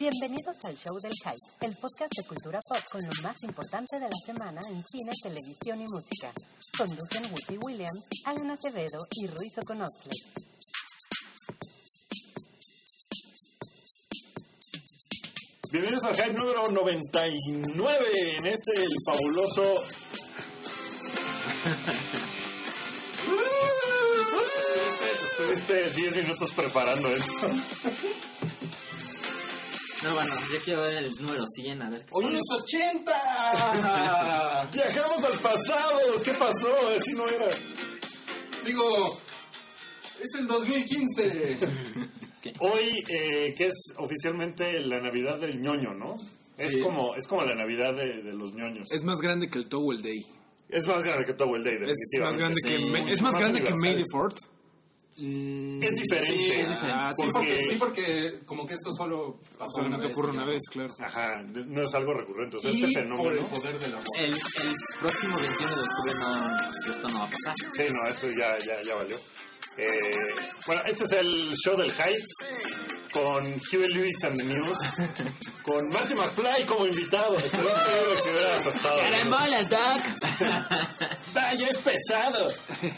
Bienvenidos al Show del Hype, el podcast de cultura pop con lo más importante de la semana en cine, televisión y música. Conducen Whoopi Williams, Alan Acevedo y Ruiz Oconostle. Bienvenidos al Hype número 99 en este el fabuloso. Estuviste 10 minutos preparando esto. No, bueno, yo quiero ver el número 100, a ver. qué ¡Hoy son. es 80! ¡Viajamos al pasado! ¿Qué pasó? Así no era. Digo, es el 2015. Hoy, eh, que es oficialmente la Navidad del ñoño, ¿no? Es, Sí. como, es como la Navidad de, de los ñoños. Es más grande que el Towel Day. Es más grande que Towel Day, Es definitivamente. más grande que, Sí, es más más grande que. May the Fourth. Mm, Es diferente. Sí, es diferente. Ah, sí, Sí, Porque- sí, porque como que esto solo pasó una Solamente vez. ocurre una vez, claro. Ajá, no es algo recurrente. O sea, Y este por fenómeno. el poder del amor. el, el próximo 21 de octubre no, esto no va a pasar. Sí, no, eso ya, ya, ya valió. Eh, bueno, este es el show del hype con Huey Lewis and the News, con Marty McFly como invitado. Estaría increíble que hubiera aceptado. ¡Carambolas, Doc! ¡Vaya, es pesado!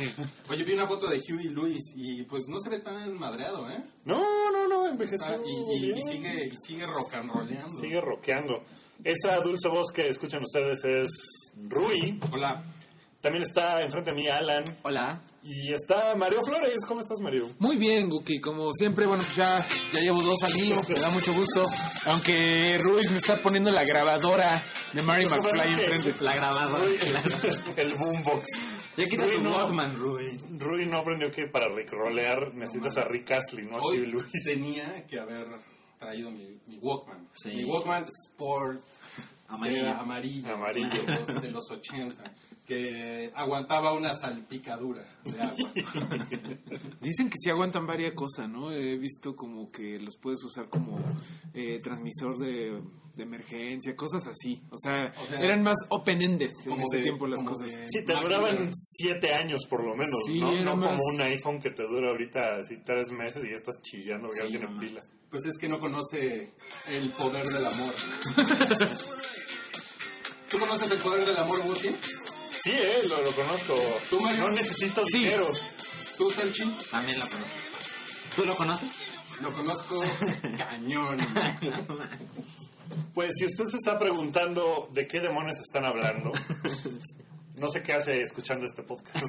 Oye, vi una foto de Huey Lewis y pues no se ve tan madreado, ¿eh? No, no, no, envejeció sea, y, y- y bien. sigue, y sigue rock and rollando. Sigue rockeando. Esa dulce voz que escuchan ustedes es Rui. Hola. También está enfrente de mí Alan. Hola. Y está Mario Flores. ¿Cómo estás, Mario? Muy bien, Guki. Como siempre, bueno, pues ya, ya llevo dos al hilo. Me da mucho gusto. Aunque Ruiz me está poniendo la grabadora de Mary McFly enfrente. La grabadora. Rui, el boombox. Ya quita Rui tu no- Walkman, Rui. Rui no aprendió que para rolear necesitas a Rick Astley, no Hoy Lewis. tenía que haber traído mi, mi Walkman. Sí. Mi Walkman Sport Amarillo. amarillo. Amarillo. De, los- de los 80. Que aguantaba una salpicadura de agua. Dicen que sí aguantan varias cosas, ¿no? He visto como que los puedes usar como eh, transmisor de, de emergencia, cosas así. O sea, O sea, eran más open-ended en como ese de- tiempo las cosas. de- Sí, te máquina. duraban siete años por lo menos, Sí, ¿no? No más- como un iPhone que te dura ahorita así tres meses y ya estás chillando porque Sí, ya tiene pilas. Pues es que no conoce el poder del amor. ¿Tú conoces el poder del amor, Guti? Sí, eh, lo, lo conozco. ¿Tú, Mario? No necesito Sí. dinero. ¿Tú, Salchi? También la conozco. ¿Tú lo conoces? Lo conozco cañón. Pues si usted se está preguntando de qué demonios están hablando, no sé qué hace escuchando este podcast.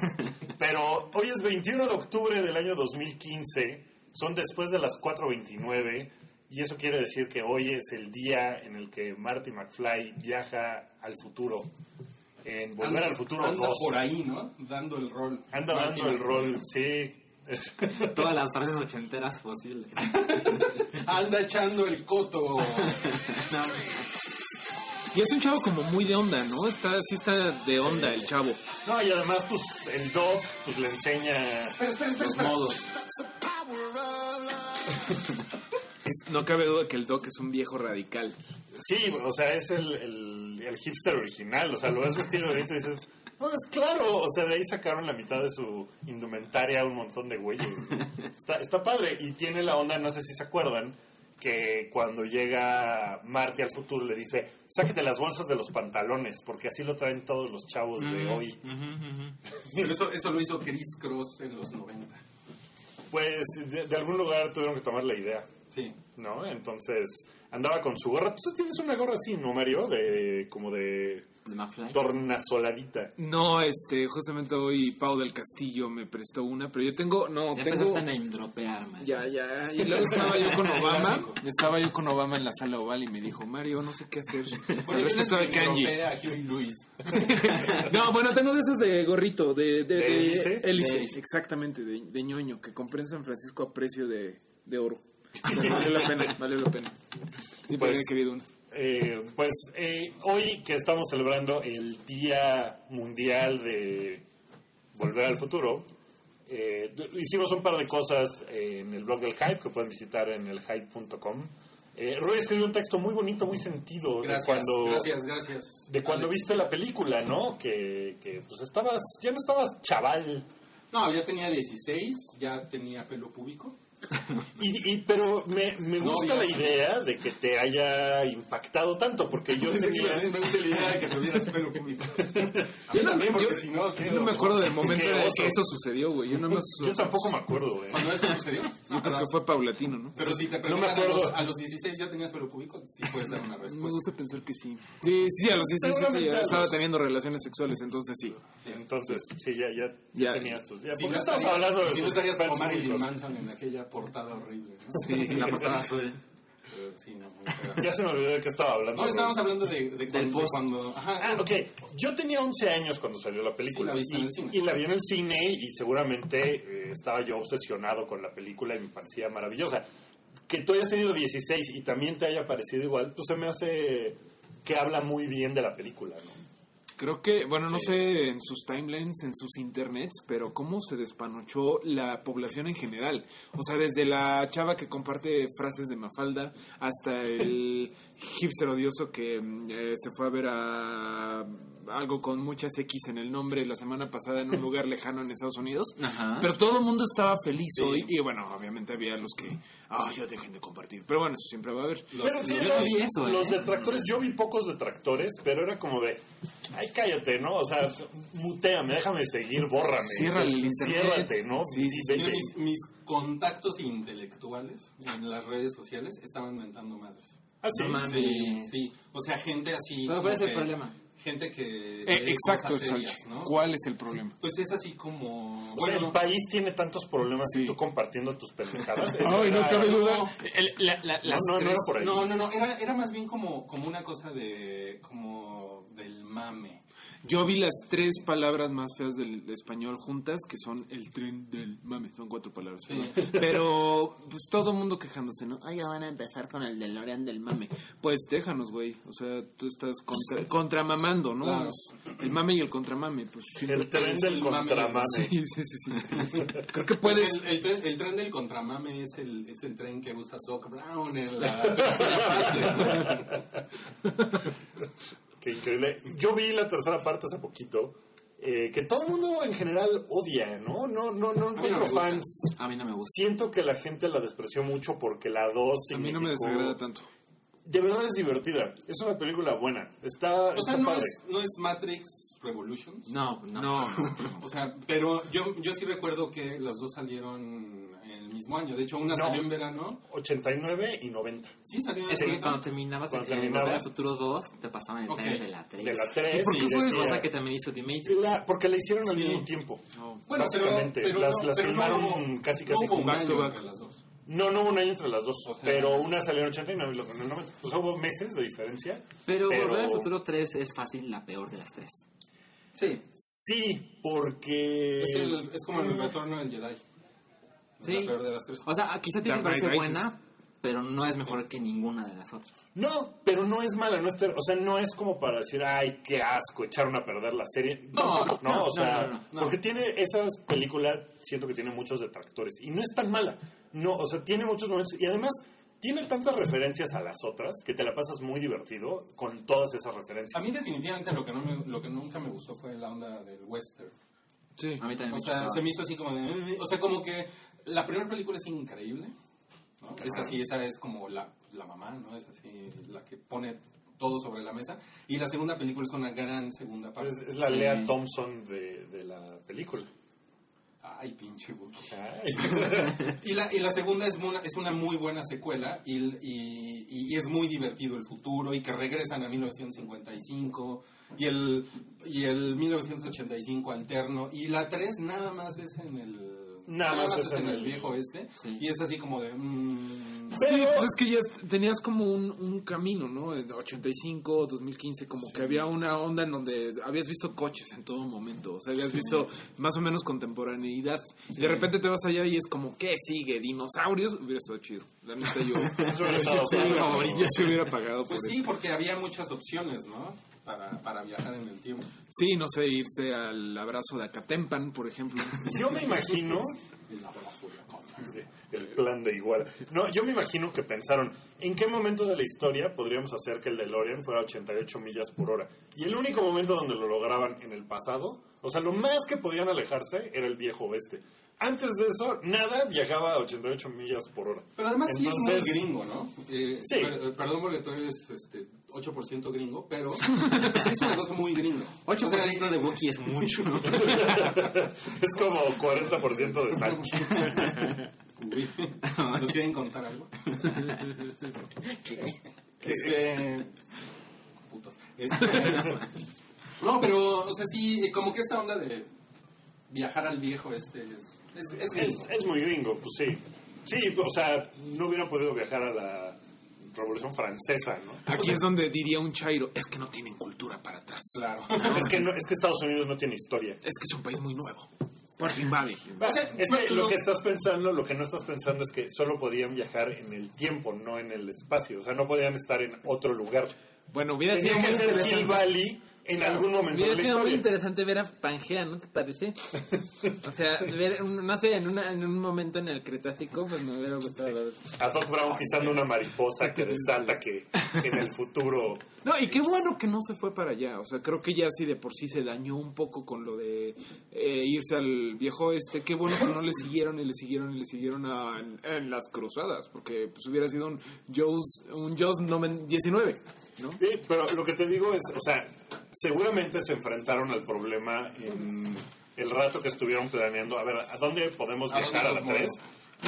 Pero hoy es 21 de octubre del año 2015, son después de las 4.29 y eso quiere decir que hoy es el día en el que Marty McFly viaja al futuro, en Volver Anda- al Futuro Anda 2. por ahí, ¿no? Dando el rol. Anda dando el rol, sí. Todas las frases ochenteras posibles. Anda echando el coto. Y es un chavo como muy de onda, ¿no? Está, sí está de onda el chavo. No, y además, pues, el Doc pues, le enseña Espera, espera, espera. los espera. modos. Es- no cabe duda que el Doc es un viejo radical. Sí, o sea, es el, el, el hipster original. O sea, lo ves vestido ahorita y dices, no, es claro. O sea, de ahí sacaron la mitad de su indumentaria un montón de güeyes. Está, está padre. Y tiene la onda, no sé si se acuerdan, que cuando llega Marty al futuro le dice, sáquete las bolsas de los pantalones, porque así lo traen todos los chavos de hoy. Pero eso, eso lo hizo Chris Cross en los 90. Pues de, de algún lugar tuvieron que tomar la idea. Sí. ¿no? Entonces andaba con su gorra. Tú tienes una gorra así, ¿no, Mario? De, como de ¿De McFly? tornasoladita. No, este, justamente hoy Pau del Castillo me prestó una, pero yo tengo, no, Ya tengo... empezaste a name dropear, man. Ya, ya. Y luego estaba yo con Obama. Estaba yo con Obama en la sala oval y me dijo, Mario, no sé qué hacer. Al respecto de a Lewis. No, bueno, tengo de esos de gorrito, de... De, exactamente, de, de ñoño, que compré en San Francisco a precio de, de oro. Vale la pena, vale la pena. Sí, Pues- pues, había querido una. Eh, pues eh, hoy que estamos celebrando el Día Mundial de Volver al Futuro, eh, hicimos un par de cosas en el blog del Hype que pueden visitar en el hype.com. Eh, Roy escribió un texto muy bonito, muy sentido de Gracias, cuando, gracias, gracias. de cuando Alex. viste la película, ¿no? Que, que pues estabas, ya no estabas chaval. No, ya tenía 16, ya tenía pelo público. Y, y- pero me, me No, gusta ya. la idea de que te haya impactado tanto, porque yo que a tenía... me gusta la idea de que tuvieras pelo público. A mí también, porque si no. Yo no me acuerdo del momento en que eso sucedió, güey. Yo nada más. Yo tampoco me acuerdo, güey. ¿Cuándo eso sucedió? Yo creo que fue paulatino, ¿no? Pero si te me preguntan a, acuerdo. los, a los 16 ya tenías pelo público, sí puede ser una Me respuesta. gusta pensar que sí. Sí, sí, a los 16 Seguramente ya a estaba teniendo relaciones sexuales, entonces sí. Entonces, sí, ya, ya, Ya. tenías tus... Ya, Si ¿Por no estarías- hablando de si no estarías como Marilyn? Manson en aquella portada horrible. ¿no? Sí, la portada azul. Pero sí, no. Ya se me olvidó de qué estaba hablando. No, estábamos hablando de, de cuando, cuando- ajá, Ah, ok. Yo tenía 11 años cuando salió la película. Sí, la y, en el cine. y la vi en el cine y seguramente eh, estaba yo obsesionado con la película y me parecía maravillosa. Que tú hayas tenido 16 y también te haya parecido igual, pues se me hace que habla muy bien de la película, ¿no? Creo que, bueno, no sé en sus timelines, en sus internets, pero cómo se despanochó la población en general. O sea, desde la chava que comparte frases de Mafalda hasta el hipster odioso que mm, eh, se fue a ver a algo con muchas X en el nombre la semana pasada en un lugar lejano en Estados Unidos. Ajá. Pero todo el mundo estaba feliz hoy y bueno, obviamente había los que, ah, ya dejen de compartir. Pero bueno, eso siempre va a haber. Pero sí, yo los, eso, ¿eh? los detractores, yo vi pocos detractores, pero era como de, ay, cállate, ¿no? O sea, muteame, déjame seguir, bórrame. Cierra el internet. Ciérrate, ¿no? Sí, sí, mis, mis contactos intelectuales en las redes sociales estaban mentando madres. Ah, sí. No mames. Sí, sí. O sea, gente así. ¿cuál es el problema? Gente que. Eh, exacto, serias, ¿no? ¿Cuál es el problema? Pues es así como. O sea, Bueno, el país tiene tantos problemas Sí. y tú compartiendo tus pendejadas. No verdad. cabe no. duda. El- la- la- No, las no, no era por ahí. no, no, no. Era, era más bien como, como una cosa de. como del mame. Yo vi las tres palabras más feas del español juntas, que son el tren del mame. Son cuatro palabras. Sí. Pero, pues todo el mundo quejándose, ¿no? Ah, ya van a empezar con el DeLorean del mame. Pues déjanos, güey. O sea, tú estás contra, contramamando, ¿no? Claro. El mame y el contramame. Pues, sí. El tren del El mame. contramame. Sí, sí, sí, sí. Creo que puedes... El, el tren, el tren del contramame es el, es el tren que usa Doc Brown en la. Qué increíble. Yo vi la tercera parte hace poquito. eh, que todo el mundo en general odia, ¿no? No, no, no encuentro fans. A mí no me gusta. Siento que la gente la despreció mucho porque la 2 A mí no me desagrada tanto. De verdad es divertida. Es una película buena. Está, O está sea, no padre. es, no es Matrix Revolutions. No, no. No, O sea, pero yo, yo sí recuerdo que las dos salieron el mismo año. De hecho, una No. salió en verano. 89 y 90. Sí, salió en Es que cuando terminaba, Cuando eh, terminaba. Al Futuro 2, te pasaban el Ok. trailer de la 3. De la 3 por qué y fue decía- Cosa que también hizo The Matrix. La- porque la hicieron al Sí. mismo tiempo. no. Bueno, pero, Básicamente, pero las- no, las pero no filmaron casi, no casi entre las dos. No, no hubo un año entre las dos. O sea, pero una salió en 89 y la otra en el 90. O sea, hubo meses de diferencia. Pero, Pero- Volver al Futuro 3 es fácil la peor de las tres. Sí. Sí, porque... Es, el- es como el retorno del Jedi. Sí. La peor de las tres. O sea, quizá tiene que parecer buena, pero no es mejor que ninguna de las otras. No, pero no es mala, no es ter- o sea, no es como para decir, ay, qué asco, echaron a perder la serie. No, no, no, o sea, no, no, no. porque tiene esas películas, siento que tiene muchos detractores y no es tan mala. No, o sea, tiene muchos momentos y además tiene tantas referencias a las otras que te la pasas muy divertido con todas esas A referencias. mí definitivamente lo que, no me- lo que nunca me gustó fue la onda del western. Sí. A mí también O me sea, chocaba. se me hizo así como de... "Eh", O sea, como que la primera película es increíble. ¿no? Es así, esa es como la, la mamá, ¿no? Es así, la que pone todo sobre la mesa. Y la segunda película es una gran segunda parte. Es, es la Sí. Lea Thompson de, de la película. Ay, pinche buco. Ay. Y la, y la segunda es una, es una muy buena secuela y, y, y es muy divertido el futuro y que regresan a 1955 y el, y el 1985 alterno y la 3 nada más es en el Nada más es en el viejo este Sí. y es así como de mm, Sí, pues es que ya tenías como un, un camino, ¿no? En 85, 2015, como que había una onda en donde habías visto coches en todo momento, o sea, habías visto más o menos contemporaneidad. Y de repente te vas allá y es como, ¿qué sigue? ¿Dinosaurios? Hubiera estado chido. La neta yo... Padre. yo se hubiera pagado por pues sí eso. porque había muchas opciones ¿no? Para, para viajar en el tiempo Sí, no sé, irte al abrazo de Acatempan, por ejemplo. Yo me imagino El abrazo de Iguala. No, yo me imagino que pensaron, ¿en qué momento de la historia podríamos hacer que el DeLorean fuera a 88 millas por hora? Y el único momento donde lo lograban en el pasado, o sea, lo más que podían alejarse era el viejo oeste. Antes de eso, nada viajaba a 88 millas por hora. Pero además sí es Entonces- muy gringo, ¿no? Eh, Sí. per- perdón porque tú eres este, 8% gringo, pero sí es una cosa muy gringo. 8% de Wookiee es mucho. es como 40% de Sánchez. ¿Nos quieren contar algo? ¿Qué? Este... putos. Este, no, pero, o sea, sí, como que esta onda de viajar al viejo este es... Es, es Es, gringo. es muy gringo, pues sí. Sí, o sea, no hubieran podido viajar a la Revolución Francesa, ¿no? Aquí es donde diría un chairo, es que no tienen cultura para atrás. Claro. Es que, no, es que Estados Unidos no tiene historia. Es que es un país muy nuevo. Por fin vale. O sea, Es que lo que estás pensando, lo que no estás pensando es que solo podían viajar en el tiempo, no en el espacio. O sea, no podían estar en otro lugar. Bueno, hubiera Tenía sido muy que ser Hill interesante. Valley en algún momento Hubiera sido muy interesante ver a Pangea, ¿no te parece? O sea, ver, no sé, en, una, en un momento en el Cretácico, pues me hubiera gustado ver. A Doc Brown pisando una mariposa que desata que en el futuro... No, y qué bueno que no se fue para allá. O sea, creo que ya sí de por sí se dañó un poco con lo de eh, irse al viejo este. Qué bueno que no le siguieron y le siguieron y le siguieron a- en, en las cruzadas. Porque pues hubiera sido un Jaws, un noven- 19, ¿no? Sí, pero lo que te digo es, o sea, seguramente se enfrentaron al problema en el rato que estuvieron planeando. A ver, ¿a dónde podemos ¿A dónde viajar a la nos 3? movemos?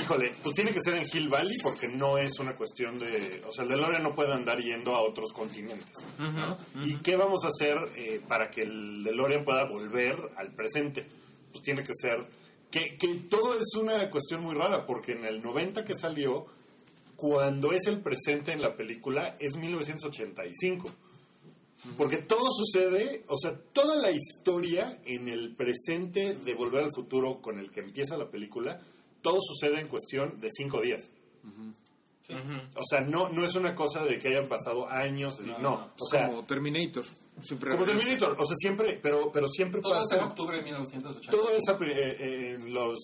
Híjole, pues tiene que ser en Hill Valley porque no es una cuestión de... O sea, el DeLorean no puede andar yendo a otros continentes. ¿no? ¿Y qué vamos a hacer eh, para que el DeLorean pueda volver al presente? Pues tiene que ser... Que, que todo es una cuestión muy rara porque en el 90 que salió, cuando es el presente en la película, es 1985. Porque todo sucede, o sea, toda la historia en el presente de Volver al Futuro con el que empieza la película, todo sucede en cuestión de cinco días. O sea, no, no es una cosa de que hayan pasado años, así, no, O sea, como Terminator. Siempre como. Terminator, o sea, siempre, pero, pero siempre Todo es en pasa... octubre de 1980. Todo es eh, eh, en los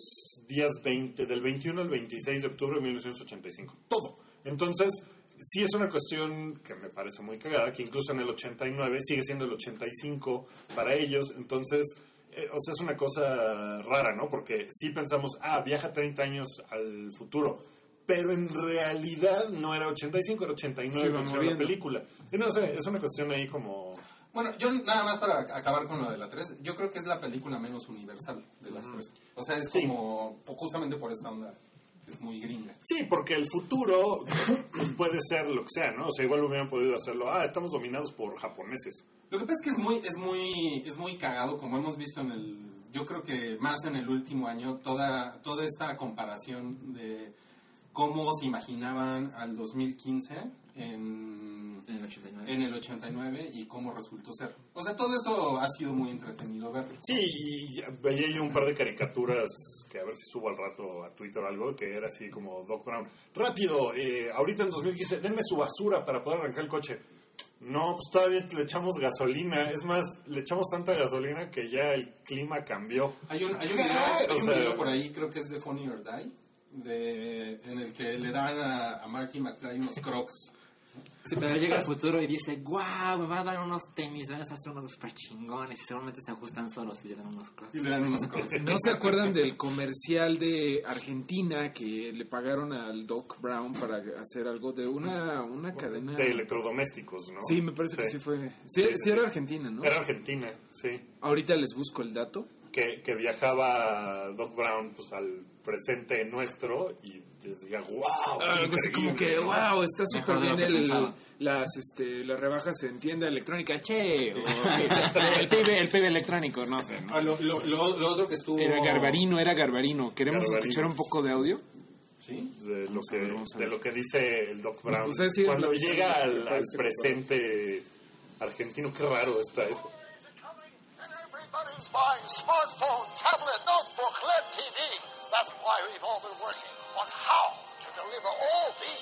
días 20, del 21 al 26 de octubre de 1985. Todo. Entonces, sí es una cuestión que me parece muy cagada, que incluso en el 89 sigue siendo el 85 para ellos. Entonces, eh, o sea, es una cosa rara, ¿no? Porque sí pensamos, ah, viaja 30 años al futuro. Pero en realidad no era 85, era 89 Sí, la película. Y no sé, es una cuestión ahí como... Bueno, yo nada más para acabar con lo de la 3, yo creo que es la película menos universal de las tres. O sea, es Sí. como, justamente por esta onda, que es muy gringa. Sí, porque el futuro pues, puede ser lo que sea, ¿no? O sea, igual hubieran podido hacerlo. Ah, estamos dominados por japoneses. Lo que pasa es que es muy, es muy, es muy cagado, como hemos visto en el, yo creo que más en el último año, toda, toda esta comparación de cómo se imaginaban al 2015 en, En el 89. en el 89 y cómo resultó ser. O sea, todo eso ha sido muy entretenido verlo. Sí, y veía yo un par de caricaturas que a ver si subo al rato a Twitter o algo, que era así como Doc Brown. Rápido, eh, ahorita en 2015, denme su basura para poder arrancar el coche. No, pues todavía le echamos gasolina. Es más, le echamos tanta gasolina que ya el clima cambió. Hay un, hay un, video, hay un video por ahí, creo que es de Funny or Die, de, en el que le dan a, a Marty McFly unos crocs. Sí, pero llega al futuro y dice, guau, me va a dar unos tenis, van a hacer unos super chingones y seguramente se ajustan solos y le dan unos crocs. Y le dan unos crocs. ¿No se acuerdan del comercial de Argentina que le pagaron al Doc Brown para hacer algo de una, una cadena? De electrodomésticos, ¿no? Sí, me parece que sí fue. Sí, Sí, sí sí. era Argentina, ¿no? Era Argentina, sí. Ahorita les busco el dato. que, que viajaba Doc Brown pues al presente nuestro y decía wow Algo así como que, wow, está súper bien el, las, este, las rebajas en tienda electrónica, che, o el PIB, el PIB electrónico, no sé, ¿no? Ah, lo, lo, lo- lo otro que estuvo... Era Garbarino, era Garbarino. ¿Queremos Garbarino. escuchar un poco de audio? ¿Sí? de lo que de lo que dice el Doc Brown Ustedes siguen cuando llega al, al presente argentino qué raro está eso everybody's buying smartphone, tablet, notebook, LED TV. That's why we've all been working on how to deliver all these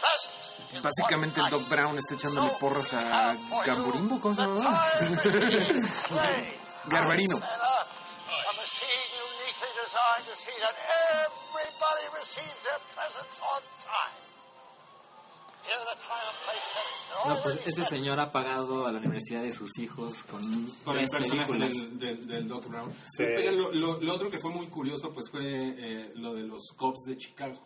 presents. in Básicamente el Doc. Brown está echándole porras a Gamburimbo, ¿cómo se llama? Garbarino. No, pues already este señor ha pagado a la universidad de sus hijos con con el personaje películas. del, del, del Doc Brown. Sí. Lo, lo- lo otro que fue muy curioso pues fue eh, lo de los Cubs de Chicago.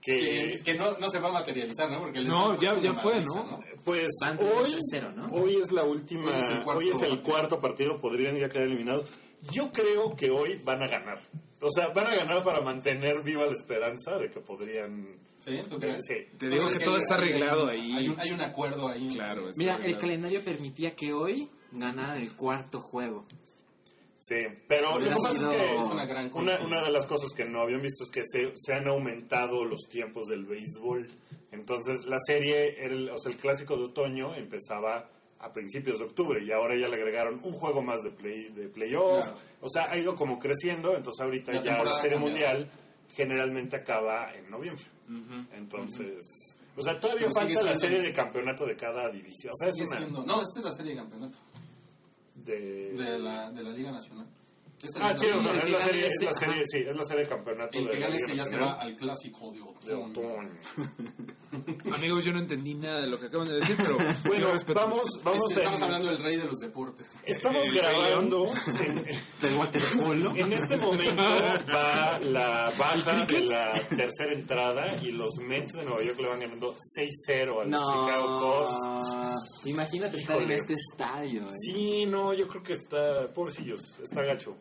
Que, no, no se va a materializar, ¿no? Porque No, ya- ya fue, ¿no? pues hoy, tercero, ¿no? hoy es la última, Hoy es el cuarto hoy es el partido. cuarto partido, podrían ya quedar eliminados. Yo creo que hoy van a ganar. O sea, van a ganar para mantener viva la esperanza de que podrían... ¿Sí? ¿Tú crees? Sí. Te digo que todo hay- está arreglado hay, ahí. Hay un, hay un acuerdo ahí. Claro, está Mira, el arreglado. calendario permitía que hoy ganaran el cuarto juego. Sí, pero lo que pasa es que Es una gran una, de las cosas que no habían visto es que se, se han aumentado los tiempos del béisbol. Entonces, la serie, el, o sea, el clásico de otoño empezaba a principios de octubre y ahora ya le agregaron un juego más de play de playoff. Claro. O sea, ha ido como creciendo, entonces ahorita La ya la serie mundial generalmente acaba en noviembre. Entonces, o sea, todavía Pero falta la serie de campeonato de cada división. O sea, es Sigue una siendo- no, esta es la serie de campeonato de... de la, de la Liga Nacional. Esta Ah, es sí, la- o sea, es la serie, es este, la serie, ajá. sí, es la serie de campeonato el de que la gane este ya se Nacional va al clásico de otoño. Amigos, yo no entendí nada de lo que acaban de decir, pero Bueno, vamos, vamos Este, estamos en- hablando del rey de los deportes. Estamos El grabando. En, Del waterpolo. en este momento va la baja de la tercera entrada y los Mets de Nueva York le van ganando 6-0 a los Chicago Cubs. Imagínate estar en este estadio. ¿eh? Sí, no, yo creo que está, pobrecillos, está gacho.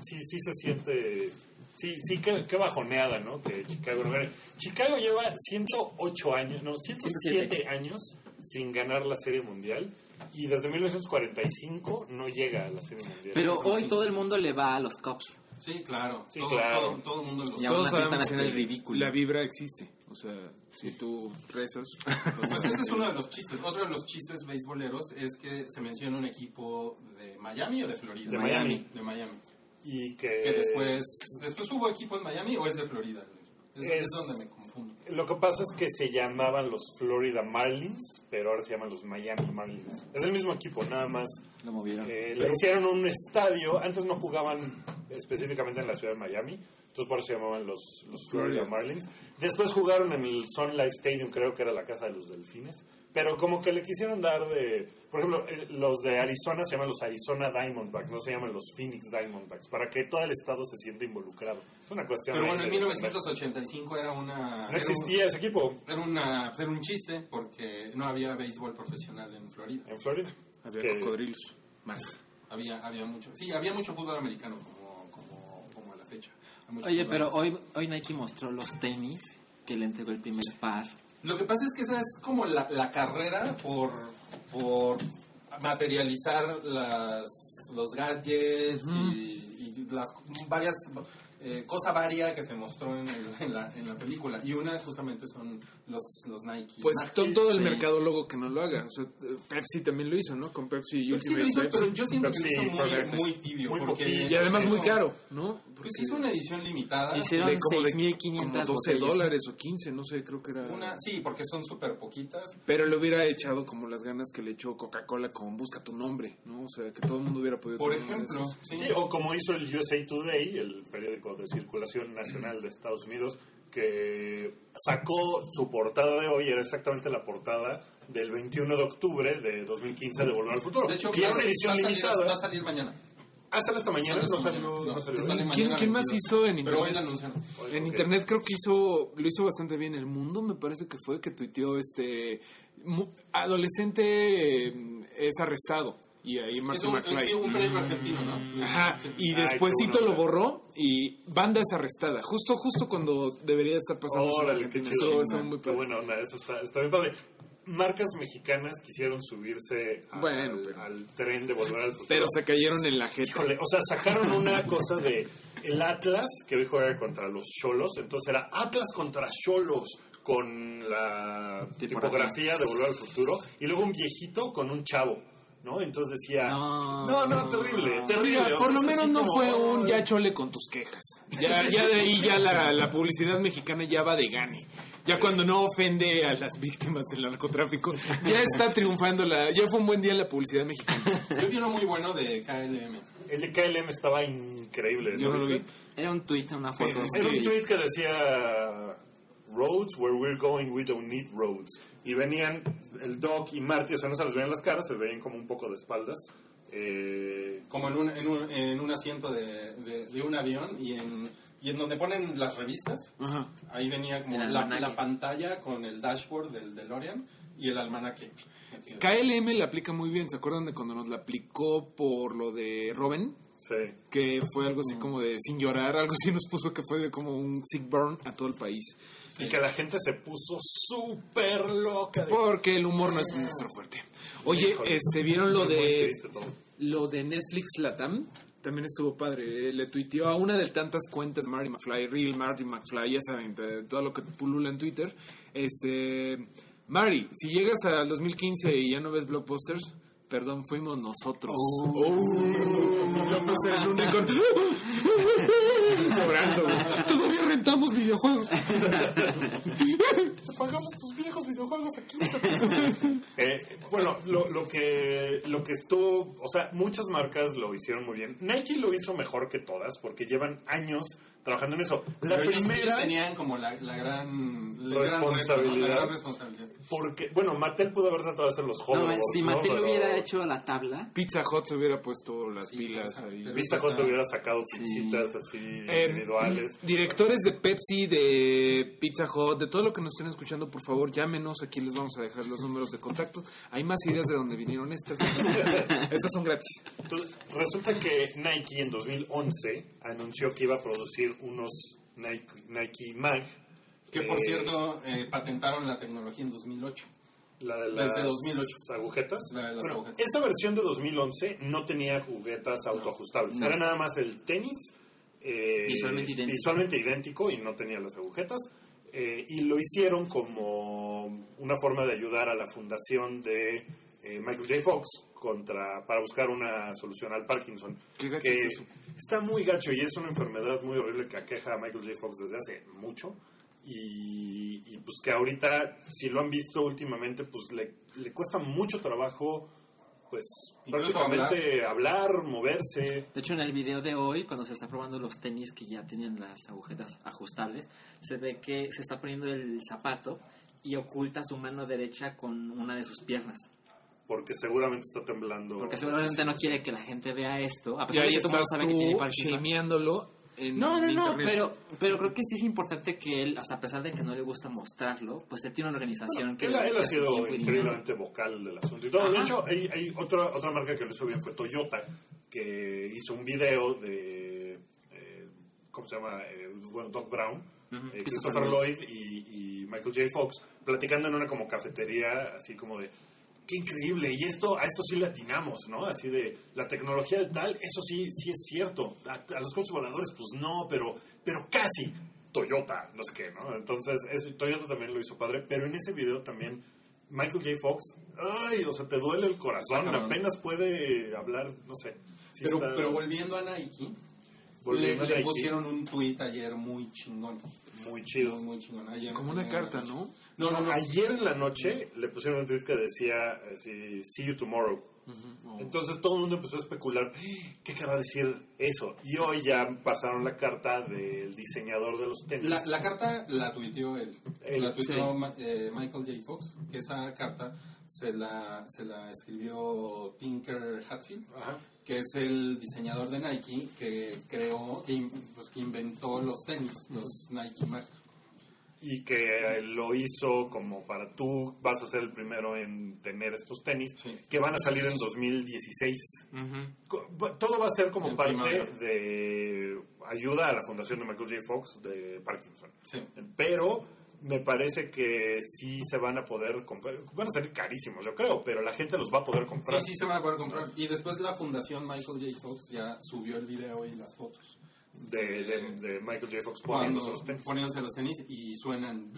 Sí, sí se siente, sí, sí, qué, qué bajoneada, ¿no? Que Chicago no gane. Chicago lleva 108 años, no, 107 años sin ganar la Serie Mundial y desde 1945 no llega a la Serie Mundial. Pero hoy todo el mundo le va a los Cops. Sí, claro. Sí, todo, claro. Todo, todo el mundo lo Y Todos así están sabemos haciendo el ridículo. la vibra existe. O sea, si tú rezas... Pues ese es uno de los chistes. Otro de los chistes beisboleros es que se menciona un equipo Miami o de Florida. De Miami. De Miami. y que, Que después, después hubo equipo en Miami o es de Florida. Es, Es- es donde me confundo. Lo que pasa es que se llamaban los Florida Marlins, pero ahora se llaman los Miami Marlins. Es el mismo equipo, nada más. Lo movieron. Eh, le hicieron un estadio. Antes no jugaban específicamente en la ciudad de Miami. Entonces por eso se llamaban los, los Florida Florida. Marlins. Después jugaron en el Sun Life Stadium, creo que era la casa de los delfines. Pero como que le quisieron dar de... Por ejemplo, los de Arizona se llaman los Arizona Diamondbacks, no se llaman los Phoenix Diamondbacks, para que todo el estado se sienta involucrado. Es una cuestión... Pero bueno, en de- 1985 era una... No existía ese equipo Era, una, era un chiste porque no había béisbol profesional en Florida. en Florida. Había Que- cocodrilos. Más. Había, había mucho... Sí, había mucho fútbol americano como, como, como a la fecha. Oye, pero hoy, hoy Nike mostró los tenis que le entregó el primer par. Lo que pasa es que esa es como la, la carrera por, por materializar las, los gadgets y, y las varias eh, cosa varia que se mostró en, el- en la, en la película. Y una justamente son los, los Nike. Pues Nike, to- todo el sí. mercadólogo que no lo haga. O sea, Pepsi también lo hizo, ¿no? Con Pepsi y Pues sí lo Ultimate hizo, Pepsi. pero yo siento que lo Pepsi, hizo muy, muy tibio. Muy porque. Y además muy hizo- caro, ¿no? Pues hizo una edición limitada. Hicieron de como de 6.500 como 12 botellas. dólares o 15, no sé, creo que era. Una, sí, porque son súper poquitas. Pero le hubiera echado como las ganas que le echó Coca-Cola con Busca tu nombre, ¿no? O sea, que todo el mundo hubiera podido Por ejemplo, sí. Sí, o como hizo el USA Today, el periódico de circulación nacional de Estados Unidos, que sacó su portada de hoy, era exactamente la portada del 21 de octubre de 2015 de Volver al Futuro. De hecho, que es va, edición a salir, limitada. va a salir mañana. Ah, sale esta mañana, no salió, no No, salió. mañana. ¿Quién, quién más 22? hizo en Pero hoy internet? la anunciaron. En Ok. internet creo que hizo, lo hizo bastante bien el mundo, me parece que fue, que tuiteó este adolescente eh, es arrestado. Y ahí un, McFly. sí, un periódico argentino, ¿no? Ajá, Sí. y Ay, despuésito lo bueno. borró y banda es arrestada. Justo justo cuando debería estar pasando eso Órale, qué Argentina. chido. Estuvo- estuvo muy Qué padre. buena onda, eso está, está bien padre. Marcas mexicanas quisieron subirse al, Bueno, pero- al tren de Volver al Futuro. Pero se cayeron en la jeta. Híjole, o sea, sacaron una cosa de el Atlas que hoy juega contra los Cholos, entonces era Atlas contra Cholos con la tipografía de Volver al Futuro y luego un viejito con un chavo, ¿no? Entonces decía, No. no, no, terrible, terrible. Mira, por lo menos no como, fue un ya chole con tus quejas. Ya, ya de ahí ya la, la publicidad mexicana ya va de gane. Ya cuando no ofende a las víctimas del narcotráfico, ya está triunfando la... Ya fue un buen día en la publicidad mexicana. Yo vi uno muy bueno de KLM. el de KLM estaba increíble. Yo no lo vi. viste? Era un tweet, una foto. Era un tweet que decía Roads, where we're going, we don't need roads. Y venían el Doc y Marty, o sea, no se les veían las caras, se veían como un poco de espaldas. Eh, Como en un, en un, en un asiento de, de, de un avión y en, y en donde ponen las revistas. Ajá. Ahí venía como la, pantalla con el dashboard del DeLorean y el almanaque. KLM la aplica muy bien. ¿Se acuerdan de cuando nos la aplicó por lo de Robin? sí. Que fue algo así como de sin llorar, algo así nos puso que fue de como un sick burn a todo el país. Y que la gente se puso súper loca. de- Porque el humor no es nuestro fuerte. Oye, Híjole. este, ¿vieron lo de lo de Netflix Latam? También estuvo padre. eh, Le tuiteó a una de tantas cuentas Marty McFly, Real Marty McFly, ya saben, todo lo que pulula en Twitter. Este, Marty, si llegas al 2015 y ya no ves blockbusters, perdón, fuimos nosotros. Oh. Yo me sé el único. Llorando, güey. Todavía rentamos videojuegos. Pagamos tus viejos videojuegos aquí. Eh, bueno, lo, lo que lo que estuvo, o sea, muchas marcas lo hicieron muy bien. Nike lo hizo mejor que todas porque llevan años trabajando en eso. La Pero ellos- ellos primera, tenían como la, la gran la Responsabilidad. la gran responsabilidad. porque, bueno, Mattel pudo haber tratado de hacer los No, hoverboards, si ¿no? Mattel Pero hubiera hecho la tabla, Pizza Hut se hubiera puesto las Sí, pilas exacto. ahí. Pero- Pizza Hut hubiera sacado pincitas así Eh, individuales. Directores de Pepsi, de Pizza Hut, de todo lo que nos estén escuchando, por favor, llámenos. Aquí les vamos a dejar los números de contacto. Hay más ideas de dónde vinieron estas. estas son gratis. Entonces, resulta que Nike en 2011 anunció que iba a producir unos Nike, Nike Mag. Que por eh, cierto, eh, patentaron la tecnología en 2008. La de Desde las 2008. agujetas. La de las Bueno, agujetas. esa versión de 2011 no tenía agujetas autoajustables. No. Era nada más el tenis. eh, Visualmente idéntico. visualmente idéntico y no tenía las agujetas. eh, y lo hicieron como una forma de ayudar a la fundación de eh, Michael J. Fox contra, para buscar una solución al Parkinson. Qué que es eso. Está muy gacho y es una enfermedad muy horrible que aqueja a Michael J. Fox desde hace mucho. Y, y, pues que ahorita, si lo han visto últimamente, pues le, le cuesta mucho trabajo, pues prácticamente hablar. moverse. De hecho, en el video de hoy, cuando se está probando los tenis que ya tienen las agujetas ajustables, se ve que se está poniendo el zapato y oculta su mano derecha con una de sus piernas. Porque seguramente está temblando. Porque seguramente no quiere que la gente vea esto, a pesar de que todo sabe que tiene Parkinson. en No, no, no, pero, pero creo que sí es importante que él, o sea, a pesar de que no le gusta mostrarlo, pues él tiene una organización que... Él, él que ha sido increíblemente vocal del asunto y todo. De hecho, hay, hay otra, otra marca que lo hizo bien, fue Toyota, que hizo un video de, eh, ¿cómo se llama? Eh, bueno, Doc Brown, eh, Christopher Lloyd y, y Michael J. Fox, platicando en una como cafetería, así como de, qué increíble, y esto, a esto sí le atinamos, ¿no? Así de, la tecnología de tal, eso sí, sí es cierto. A, a los coches voladores, pues no, pero, pero casi. Toyota, no sé qué, ¿no? Entonces, eso, Toyota también lo hizo padre, pero en ese video también Michael J. Fox, ay, o sea, te duele el corazón, Ah, apenas puede hablar, no sé. Sí Pero, está- pero volviendo a Nike, le, volviendo a le Nike, pusieron un tweet ayer muy chingón. muy chido. Muy, chingón. Ayer, Como una carta, ¿no? No, no, no. Ayer en la noche le pusieron un tweet que decía, así, see you tomorrow. Entonces todo el mundo empezó a especular, ¿qué querrá decir eso? Y hoy ya pasaron la carta del diseñador de los tenis. La, la carta la tuiteó él. Él, la tuiteó Ma- eh, Michael J. Fox, que esa carta se la, se la escribió Tinker Hatfield, Ajá. que es el diseñador de Nike que creó, que, pues, que inventó los tenis, los Nike Mag. Y que lo hizo como para tú vas a ser el primero en tener estos tenis Sí. que van a salir en 2016. Co- va- Todo va a ser como parte de ayuda a la fundación de Michael J. Fox de Parkinson. Sí. Pero me parece que sí se van a poder comprar. Van a ser carísimos, yo creo, pero la gente los va a poder Sí, comprar. sí se van a poder comprar. Y después la fundación Michael J. Fox ya subió el video y las fotos. De, de- de Michael J. Fox poniéndose los tenis. poniéndose los tenis y suenan.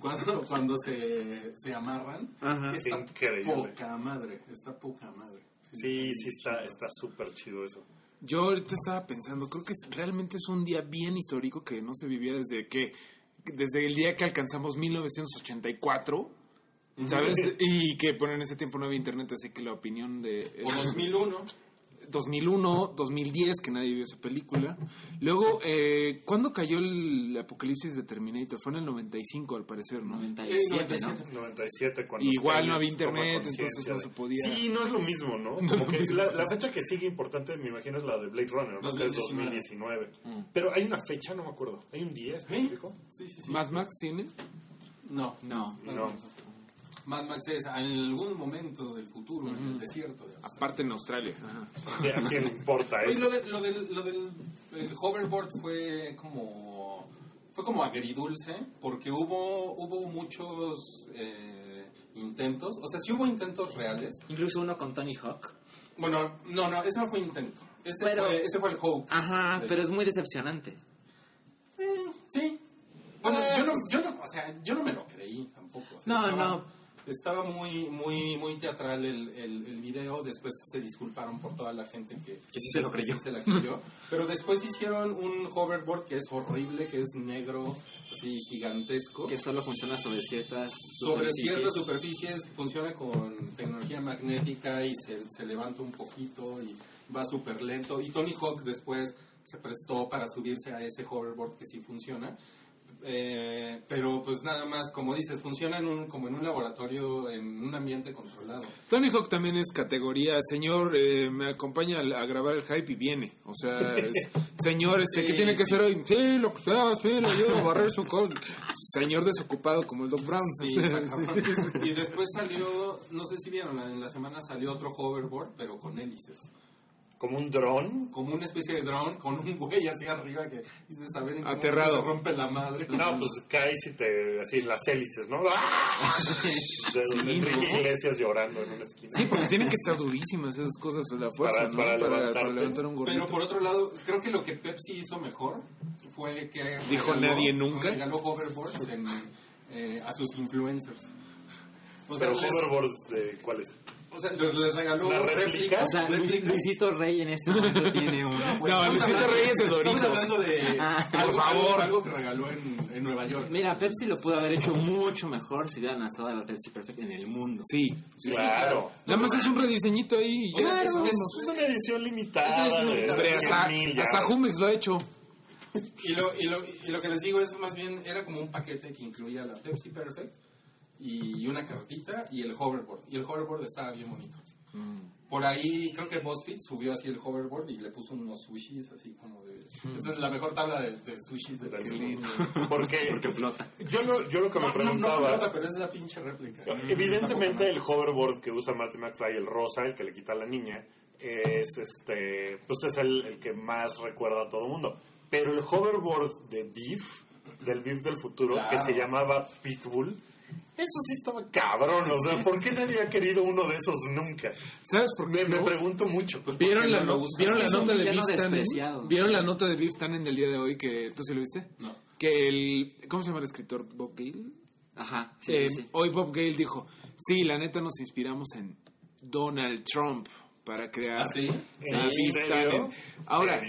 cuando cuando se, se amarran. Está Increíble. poca madre. Está poca madre. Sí, sí, está está súper chido eso. Yo ahorita estaba pensando, creo que realmente es un día bien histórico que no se vivía desde que desde el día que alcanzamos 1984, ¿sabes? Y que bueno, en ese tiempo no había internet, así que la opinión de O 2001. 2001, 2010, que nadie vio esa película. Luego, eh, ¿cuándo cayó el apocalipsis de Terminator? Fue en el 95, al parecer, ¿no? 97, ¿no? 97 cuando Igual no había internet, entonces no se podía- Sí, no es lo mismo, ¿no? No Como que mismo. la, la fecha que sigue importante, me imagino, es la de Blade Runner, ¿no? Que es 2019. 2019. Pero hay una fecha, no me acuerdo. ¿Hay un día específico? Sí, sí, sí. ¿Más Max tiene? No. No. No. Mad Max es en algún momento del futuro en el desierto. de. Aparte en Australia. ¿A quién importa eso? lo, de- lo del, lo del el hoverboard fue como fue como agridulce porque hubo hubo muchos eh, intentos, o sea, sí hubo intentos reales. Incluso uno con Tony Hawk. Bueno, no, no, ese no fue intento. Ese, Pero- fue, ese fue el hoax. Ajá, pero es muy decepcionante. Eh, sí. Bueno, yo no, yo no, o sea, yo no me lo creí tampoco. o sea, No, estaba, no. Estaba muy, muy, muy teatral el, el, el video. Después se disculparon por toda la gente que, Que sí se lo creyó. se la creyó. Pero después hicieron un hoverboard que es horrible, que es negro, así gigantesco. Que solo funciona sobre ciertas sobre superficies. ciertas superficies funciona con tecnología magnética y se, se levanta un poquito y va súper lento. Y Tony Hawk después se prestó para subirse a ese hoverboard que sí funciona. Eh, pero pues nada más, como dices, funciona en un, como en un laboratorio, en un ambiente controlado. Tony Hawk también es categoría, señor, eh, me acompaña a, a grabar el hype y viene. O sea, es, señor, este, ¿qué Sí, tiene que hacer hoy? Sí, lo que sea, sí, le ayudo a barrer su cosa. Señor desocupado como el Doc Brown. Sí, y después salió, no sé si vieron, en la semana salió otro hoverboard, pero con hélices. Como un dron. Como una especie de drone con un güey así arriba que dices, a ver, ¿en Aterrado. se rompe la madre. No, pues caes y te. Así, las hélices, ¿no? ¡Ah! Sí, Enrique ¿no? Iglesias llorando en una esquina. Sí, porque tienen que estar durísimas esas cosas a la fuerza, Para- ¿no? para levantarte. levantar un gordito. Pero por otro lado, creo que lo que Pepsi hizo mejor fue que Dijo nadie nunca. regaló hoverboards en, eh, a sus influencers. O sea, Pero les, hoverboards de cuáles. O sea, les regaló ¿Una réplica? réplicas. O sea, Lu- réplicas. Luisito Rey en este momento tiene uno. Pues, No, estamos Luisito hablando- Reyes de Doritos. Estamos hablando de Ah, algo, por favor. algo- que regaló en, en Nueva York. Mira, Pepsi lo pudo haber hecho mucho mejor si hubieran lanzado a la Pepsi Perfect en el mundo. Sí. Claro. Nada más es un rediseñito ahí y ya. Claro, es una edición limitada. Es una edición de- limitada. de Hombre, hasta, 100,000 ya. hasta Jumex lo ha hecho. Y lo, y, lo, y lo que les digo es más bien, era como un paquete que incluía la Pepsi Perfect y una cartita y el hoverboard. Y el hoverboard estaba bien bonito. Por ahí creo que BuzzFeed subió así el hoverboard y le puso unos sushis así como de... Esta es la mejor tabla de, de sushis del mundo. Porque, Porque flota. yo, lo, yo lo que me No, no, no, preguntaba... no, pero es la pinche réplica. Evidentemente el hoverboard que usa Marty McFly, el rosa, el que le quita a la niña, es este, pues es el, el que más recuerda a todo el mundo. Pero el hoverboard de Beef, del Beef del futuro, Claro. que se llamaba Pitbull, eso sí estaba cabrón. O sea, ¿por qué nadie ha querido uno de esos nunca? ¿Sabes por Me, qué? me no? pregunto mucho. ¿Vieron la, no? ¿vieron la nota de Biff Tannen? ¿Vieron la nota de Biff Tannen del día de hoy? que ¿Tú sí lo viste? No. Que el... ¿Cómo se llama el escritor? ¿Bob Gale? Ajá, sí, Eh, sí, sí. Hoy Bob Gale dijo, sí, la neta nos inspiramos en Donald Trump para crear ¿Ah. Ahora,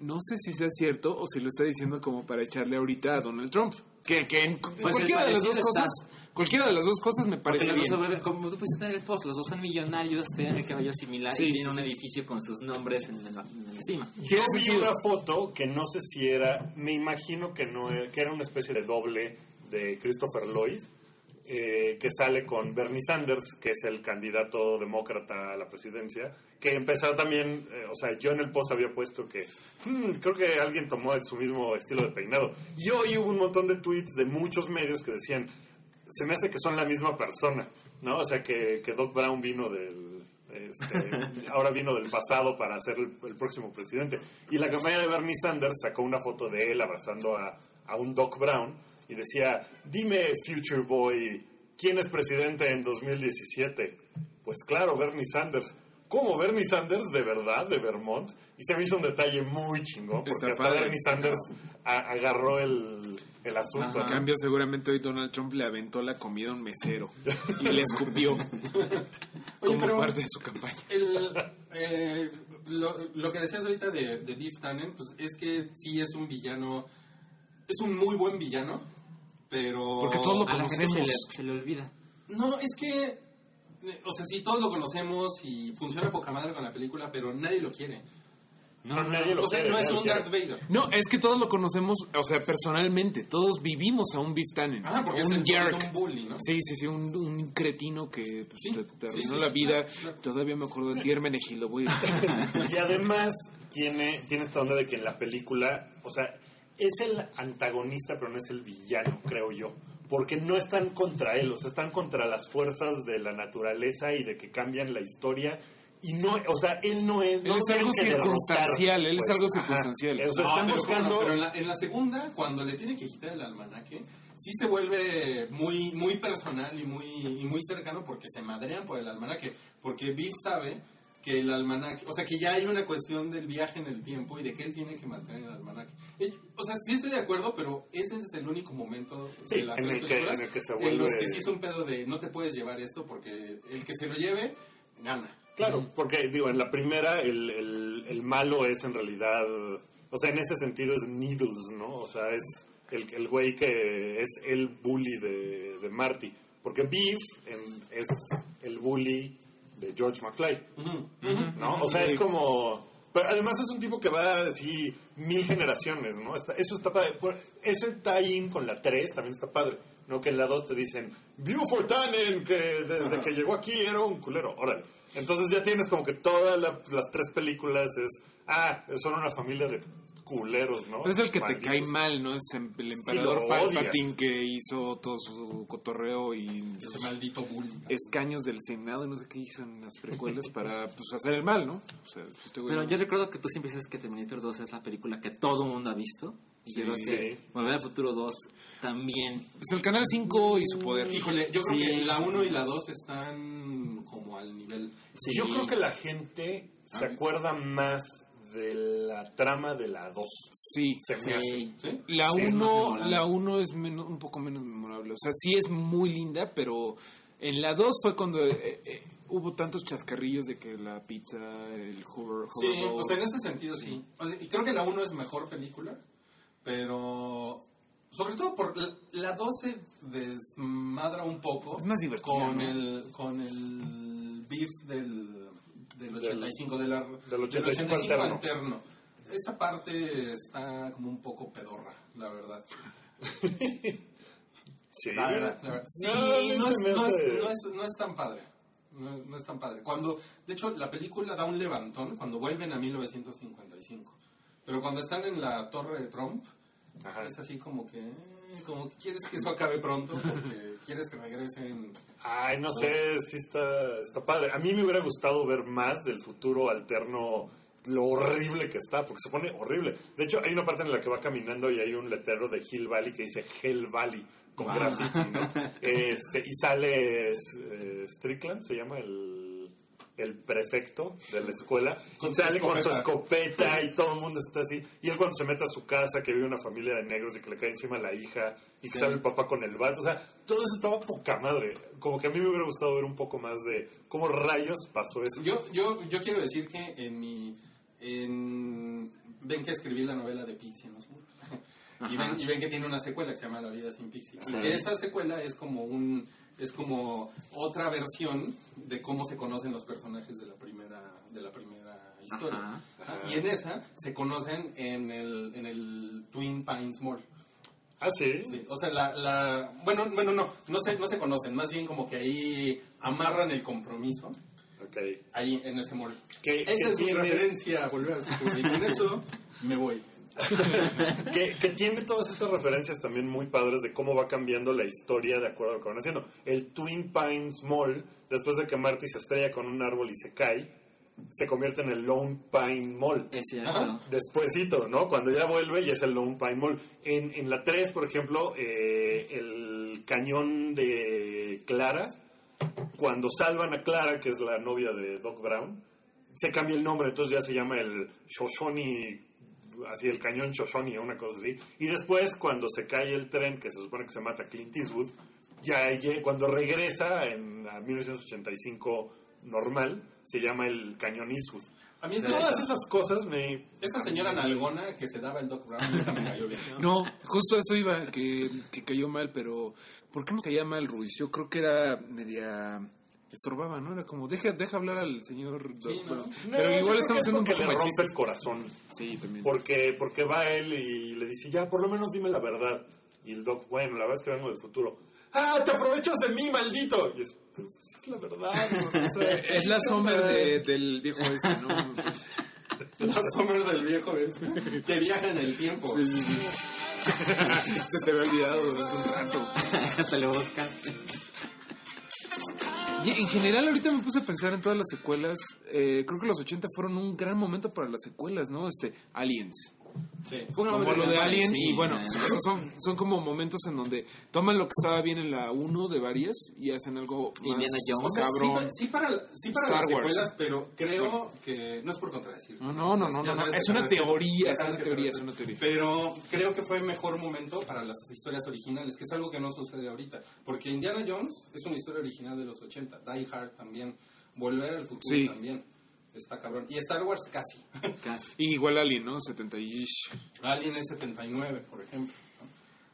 no sé si sea cierto o si lo está diciendo como para echarle ahorita a Donald Trump. Que, que en Pues cualquiera de las dos cosas... Cualquiera de las dos cosas me parece los dos bien. sobre- como tú pusiste en el post, los dos son millonarios, tienen el cabello similar Sí, y sí, tienen un sí. edificio con sus nombres en, la- en encima. Yo vi una foto que no sé si era, me imagino que no era, que era una especie de doble de Christopher Lloyd, eh, que sale con Bernie Sanders, que es el candidato demócrata a la presidencia, que empezó también, eh, o sea, yo en el post había puesto que "Hmm, creo que alguien tomó su mismo estilo de peinado. Y hoy hubo un montón de tweets de muchos medios que decían, se me hace que son la misma persona, ¿no? O sea, que, que Doc Brown vino del... este, ahora vino del pasado para ser el, el próximo presidente. Y la campaña de Bernie Sanders sacó una foto de él abrazando a, a un Doc Brown y decía, dime, Future Boy, ¿quién es presidente en 2017? Pues claro, Bernie Sanders. ¿Cómo Bernie Sanders de verdad, de Vermont? Y se me hizo un detalle muy chingón, porque Está hasta padre. Bernie Sanders a- agarró el, el asunto. En cambio, seguramente hoy Donald Trump le aventó la comida a un mesero y le escupió como parte de su campaña. El, eh, lo, lo que decías ahorita de, de Biff Tannen, pues es que sí es un villano, es un muy buen villano, pero... Porque todos lo A la gente se le, se le olvida. No, es que o sea, sí, todos lo conocemos y funciona poca madre con la película, pero nadie lo quiere. No, nadie lo o sea, quiere, no es un. Darth Vader. No, es que todos lo conocemos, o sea, personalmente. Todos vivimos a un Biff Tannen. Ah, porque un es, el- jerk. es un bully, ¿no? Sí, sí, sí, un, un cretino que pues, Sí, te, te sí, arruinó sí, la sí, vida. claro, claro. Todavía me acuerdo de ti, Hermenegildo, güey. Y además tiene, tiene esta onda de que en la película, o sea, es el antagonista, pero no es el villano, creo yo. Porque no están contra él, o sea, están contra las fuerzas de la naturaleza y de que cambian la historia. Y no, o sea, él no es. Él no es algo circunstancial, él es pues, algo circunstancial. O sea, No, están pero, buscando. Pero en la, en la segunda, cuando le tiene que quitar el almanaque, sí se vuelve muy, muy personal y muy, y muy cercano porque se madrean por el almanaque. Porque Biff sabe que el almanaque, o sea, que ya hay una cuestión del viaje en el tiempo y de que él tiene que mantener el almanaque. O sea, sí estoy de acuerdo, pero ese es el único momento Sí, de las en el que- en el que se en los vuelve- que sí es un pedo de no te puedes llevar esto porque el que se lo lleve, gana. Claro, porque digo, en la primera el, el, el malo es en realidad, o sea, en ese sentido es Needles, ¿no? O sea, es el, el güey que es el bully de, de Marty. Porque Beef en- es el bully de George McFly. ¿no? O sea, es como... Pero además es un tipo que va así mil generaciones, ¿no? Está- eso está padre. Por- Ese tie-in con la 3 también está padre. ¿No? Que en la 2 te dicen, Buford Tannen, que desde que llegó aquí era un culero. Órale. Entonces ya tienes como que todas la- las tres películas es, ah, son una familia de culeros, ¿no? Pero es el que te Malditos. cae mal, ¿no? Es el emperador lo Palpatine que hizo todo su cotorreo y Ese maldito bully. escaños del Senado, no sé qué hizo en las precuelas para pues, hacer el mal, ¿no? O sea, este güey Pero no- yo recuerdo que tú siempre dices que Terminator 2 es la película que todo mundo ha visto. Y yo creo Sí. que Volver al Futuro 2 también. Pues el Canal 5 y su poder. Híjole, yo creo Sí. que la 1 y la 2 están como al nivel. Sí. Yo creo que la gente se acuerda más de la trama de la 2. Sí. Se me hace. Sí. ¿Sí? La Sí, más 1 memorable. la uno es menos- un poco menos memorable. O sea, sí es muy linda, pero en la 2 fue cuando eh, eh, hubo tantos chascarrillos de que la pizza, el hover, Sí, hoverboard- o sea, en ese sentido sí. O sea, y creo que la 1 es mejor película, pero sobre todo por la- la 2 se desmadra un poco. Es más divertida, Con, ¿no? el, con el beef del, del 85, de la- del 85 alterno. Esa parte está como un poco pedorra, la verdad. Sí. La verdad, la verdad. Sí, No, es, no, es, no es- no es tan padre. No, no es tan padre. Cuando, de hecho, la película da un levantón cuando vuelven a 1955. Pero cuando están en la torre de Trump, Ajá. es así como que, eh, como que quieres que eso acabe pronto, porque quieres que regresen. Ay, no sé, sí está, está padre. A mí me hubiera gustado ver más del futuro alterno, lo horrible que está, porque se pone horrible. De hecho, hay una parte en la que va caminando y hay un letrero de Hill Valley que dice Hell Valley, con graffiti, ¿no? Este, y sale eh, Strickland, se llama el, el prefecto de la escuela, Con y sale con su escopeta. y todo el mundo está así. Y él cuando se mete a su casa, que vive una familia de negros y que le cae encima la hija, y que sale el papá con el bat, o sea, todo eso estaba poca madre. Como que a mí me hubiera gustado ver un poco más de cómo rayos pasó eso. Yo, yo, yo quiero decir que en mi. En, ven que escribí la novela de Pixie, ¿no? Y Ajá. ven, y ven que tiene una secuela que se llama La vida sin Pixie. Sí. Y que esa secuela es como un es como otra versión de cómo se conocen los personajes de la primera de la primera historia. Ajá. Ajá. Y en esa se conocen en el, en el Twin Pines Mall. Ah, sí. Sí, o sea, la, la bueno, bueno, no, no se, no se conocen, más bien como que ahí amarran el compromiso Ok. ahí en ese mall. Que- Esa que es mi tiene- referencia a volver al futuro. Y con eso me voy. que, que tiene todas estas referencias también muy padres de cómo va cambiando la historia de acuerdo a lo que van haciendo. El Twin Pines Mall, después de que Marty se estrella con un árbol y se cae, se convierte en el Lone Pine Mall. Es cierto. Despuésito, ¿no? Cuando ya vuelve y es el Lone Pine Mall. En, en la 3, por ejemplo, eh, el cañón de Clara, cuando salvan a Clara, que es la novia de Doc Brown, se cambia el nombre, entonces ya se llama el Shoshone, así el cañón Shoshone o una cosa así. Y después, cuando se cae el tren, que se supone que se mata a Clint Eastwood, ya cuando regresa en a 1985 normal, se llama el cañón Eastwood. A mí esa, Todas esas cosas me... esa señora nalgona que se daba el Doc Brown, me cayó bien. No, justo eso iba, que, que cayó mal, pero ¿por qué me caía mal Ruiz? Yo creo que era media estorbaba, ¿no? Era como, deja, deja hablar al señor. Sí, ¿no? bueno, No, pero igual estamos que es un poco le rompe machistas. el corazón. Sí, también. Porque, porque va él y le dice, ya, por lo menos dime la verdad. Y el Doc, bueno, la verdad es que vengo del futuro. ¡Ah, te aprovechas de mí, maldito! Y es, pero pues es la verdad. ¿no? O sea, Es la ¿qué sombra de- del viejo este, ¿no? La sombra del viejo es que viaja en el tiempo. Se te había olvidado desde un rato. Hasta lo buscaste. Y en general, ahorita me puse a pensar en todas las secuelas. Eh, creo que los 80 fueron un gran momento para las secuelas, ¿no? Este, Aliens. Sí. Fue un Como lo de Alien. sí, y bueno, esos son, son como momentos en donde toman lo que estaba bien en la 1 de varias y hacen algo más Indiana Jones. O sea, sí, cabrón. sí para, sí para Star las Wars. secuelas, pero creo que no es por contradecir. No, no, no, no, no, no, es una teoría, es una teoría, es una teoría. Pero creo que fue mejor momento para las historias originales, que es algo que no sucede ahorita. Porque Indiana Jones es una historia original de los 80, Die Hard también, Volver al futuro Sí. también. Está cabrón. Y Star Wars casi. Casi. Y igual Alien, ¿no? 70 y... Alien es 79, por ejemplo.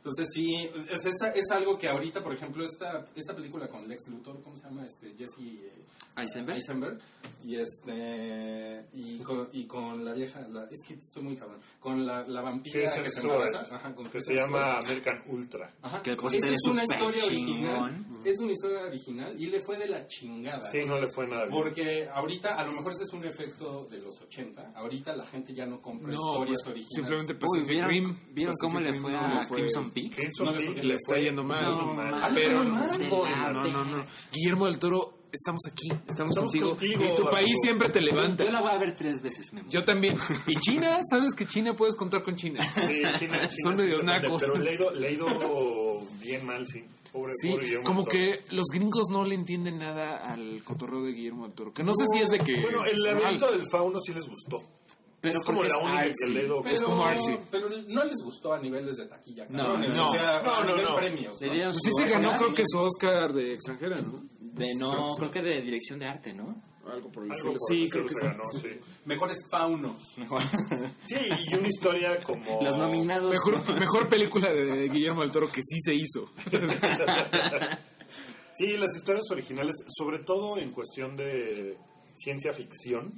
Entonces sí, es, es, es algo que ahorita, por ejemplo, esta, esta película con Lex Luthor, ¿cómo se llama? Este, Jesse eh, Eisenberg. Eisenberg, y este y con, y con la vieja, la- es que estoy muy cabrón, con la, la vampira Kristen que se embaraza, ajá, con que se llama. American Ultra. Ajá. Que Esa es una historia original, es una historia original y le fue de la chingada. Sí, no le fue nada bien. Porque ahorita, a lo mejor ese es un efecto de los 80, ahorita la gente ya no compra No, historias pues, originales. simplemente Uy, Pacific ¿vieron, Rim. ¿vieron Pacific cómo le fue a Crimson Peak? No le Peak fue- Le está yendo mal. No, mal. mal. Pero, no, no, no, la no, no. Guillermo del Toro, estamos aquí, estamos, Estamos contigo. contigo, Y tu país siempre te levanta. Yo la voy a ver tres veces, Memo. Yo también. Y China, sabes que China puedes contar con China. Sí, China, China Son ofende, nacos. Pero le ha ido, le ha ido bien mal, sí. Pobre, Sí, pobre como que los gringos no le entienden nada al cotorreo de Guillermo del Toro. Que no, sé si es de que. Bueno, el laberinto del fauno sí les gustó. Pero es como la única que le. Pero, Es como artsy. pero no les gustó a niveles de taquilla. No, no. o sea, No, no, no. premios. ¿no? Pues su sí se ganó, Oscar creo que su Oscar de extranjera, ¿no? De no, creo que de dirección de arte, ¿no? Algo por el Algo por Sí, el creo que se sí. ganó, sí. Mejores faunos. Mejor. Sí, y una historia como... Los nominados. Mejor, mejor película de Guillermo del Toro que sí se hizo. Sí, las historias originales, sobre todo en cuestión de ciencia ficción,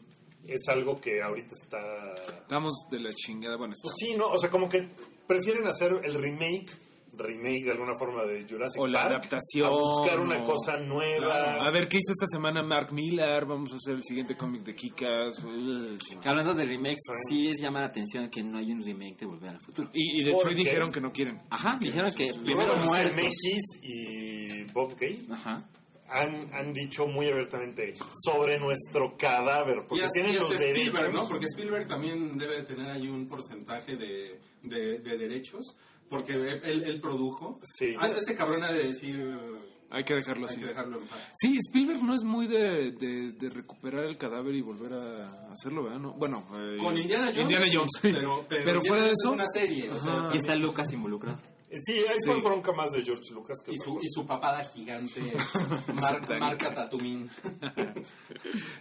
es algo que ahorita está... Estamos de la chingada. Bueno, Pues sí, ¿no? O sea, como que prefieren hacer el remake, remake de alguna forma de Jurassic O la Park, adaptación, a buscar una o- cosa nueva. Claro. A ver qué hizo esta semana Mark Millar. Vamos a hacer el siguiente cómic de Kikas. Hablando de remakes, sí es llama la atención que no hay un remake de Volver al Futuro. Y, y de ¿Por Troy qué? dijeron que no quieren. Ajá, dijeron que Primero muertos. Y Bob Gay Ajá. Han, han dicho muy abiertamente sobre nuestro cadáver, porque y tienen y los Spielberg, derechos. ¿no? Porque Spielberg también debe de tener ahí un porcentaje de, de, de derechos, porque él, él produjo. Sí. Hasta este cabrón ha de decir, Hay que dejarlo hay así. que dejarlo en paz. Sí, Spielberg no es muy de, de, de recuperar el cadáver y volver a hacerlo, ¿verdad? No, bueno, eh, Con Indiana Jones, Indiana Jones, sí. pero, pero, Pero fuera de es eso, una serie, o sea, Y está Lucas involucrado. Sí, ahí fue Sí. bronca más de George Lucas que y su, cosa. y su papada gigante, marca, marca Tatooine.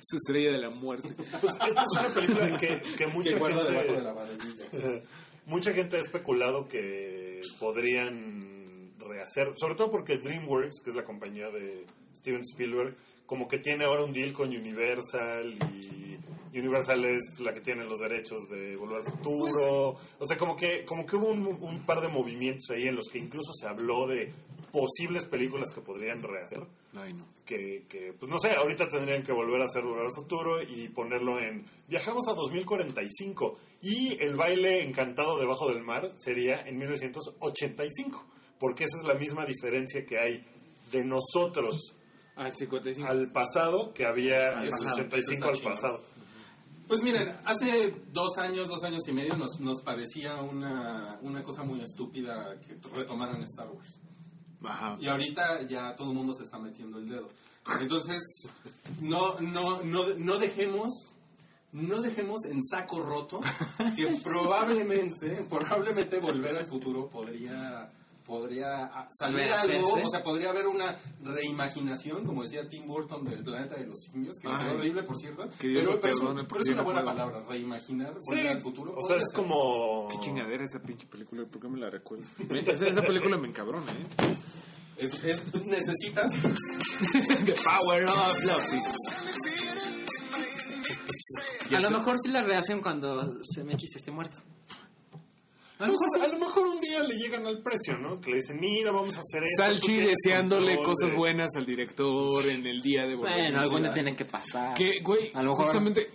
su estrella de la muerte. Pues, esta es una película que, que mucha que de gente... la. Mucha gente ha especulado que podrían rehacer, sobre todo porque DreamWorks, que es la compañía de Steven Spielberg, como que tiene ahora un deal con Universal y Universal es la que tiene los derechos de Volver al Futuro. O sea, como que, como que hubo un, un par de movimientos ahí en los que incluso se habló de posibles películas que podrían rehacer Ay, no. que, que, pues no sé, ahorita tendrían que volver a hacer Volver al Futuro y ponerlo en Viajamos a 2045 y el baile encantado debajo del mar sería en 1985, porque esa es la misma diferencia que hay de nosotros Al 55. al pasado que había Al en el pasado, 85 eso al pasado. Pues miren, hace dos años, dos años y medio nos, nos parecía una, una cosa muy estúpida que retomaran Star Wars. Ajá. Y ahorita ya todo el mundo se está metiendo el dedo. Entonces, no, no, no, no dejemos, no dejemos en saco roto que probablemente, probablemente volver al futuro podría, podría salir algo, o sea, podría haber una reimaginación, como decía Tim Burton del planeta de los simios, que Ay. es horrible, por cierto, Que pero, es, perdone, pero porque es yo una buena puedo. palabra, reimaginar, volver Sí, al futuro. o sea, es como... Qué chingadera esa pinche película. ¿Por qué me la recuerdo? esa, esa película me encabrona, ¿eh? Es- es- necesitas De Power of Love. Sí. A lo mejor sí la rehacen cuando CMX esté muerto. A lo Pues, mejor a lo mejor un día le llegan al precio, ¿no? Que le dicen, mira, vamos a hacer esto. Salchi deseándole cosas de- buenas al director en el día de volver a Bueno, la algún día tienen que pasar. Que, güey, A lo mejor- justamente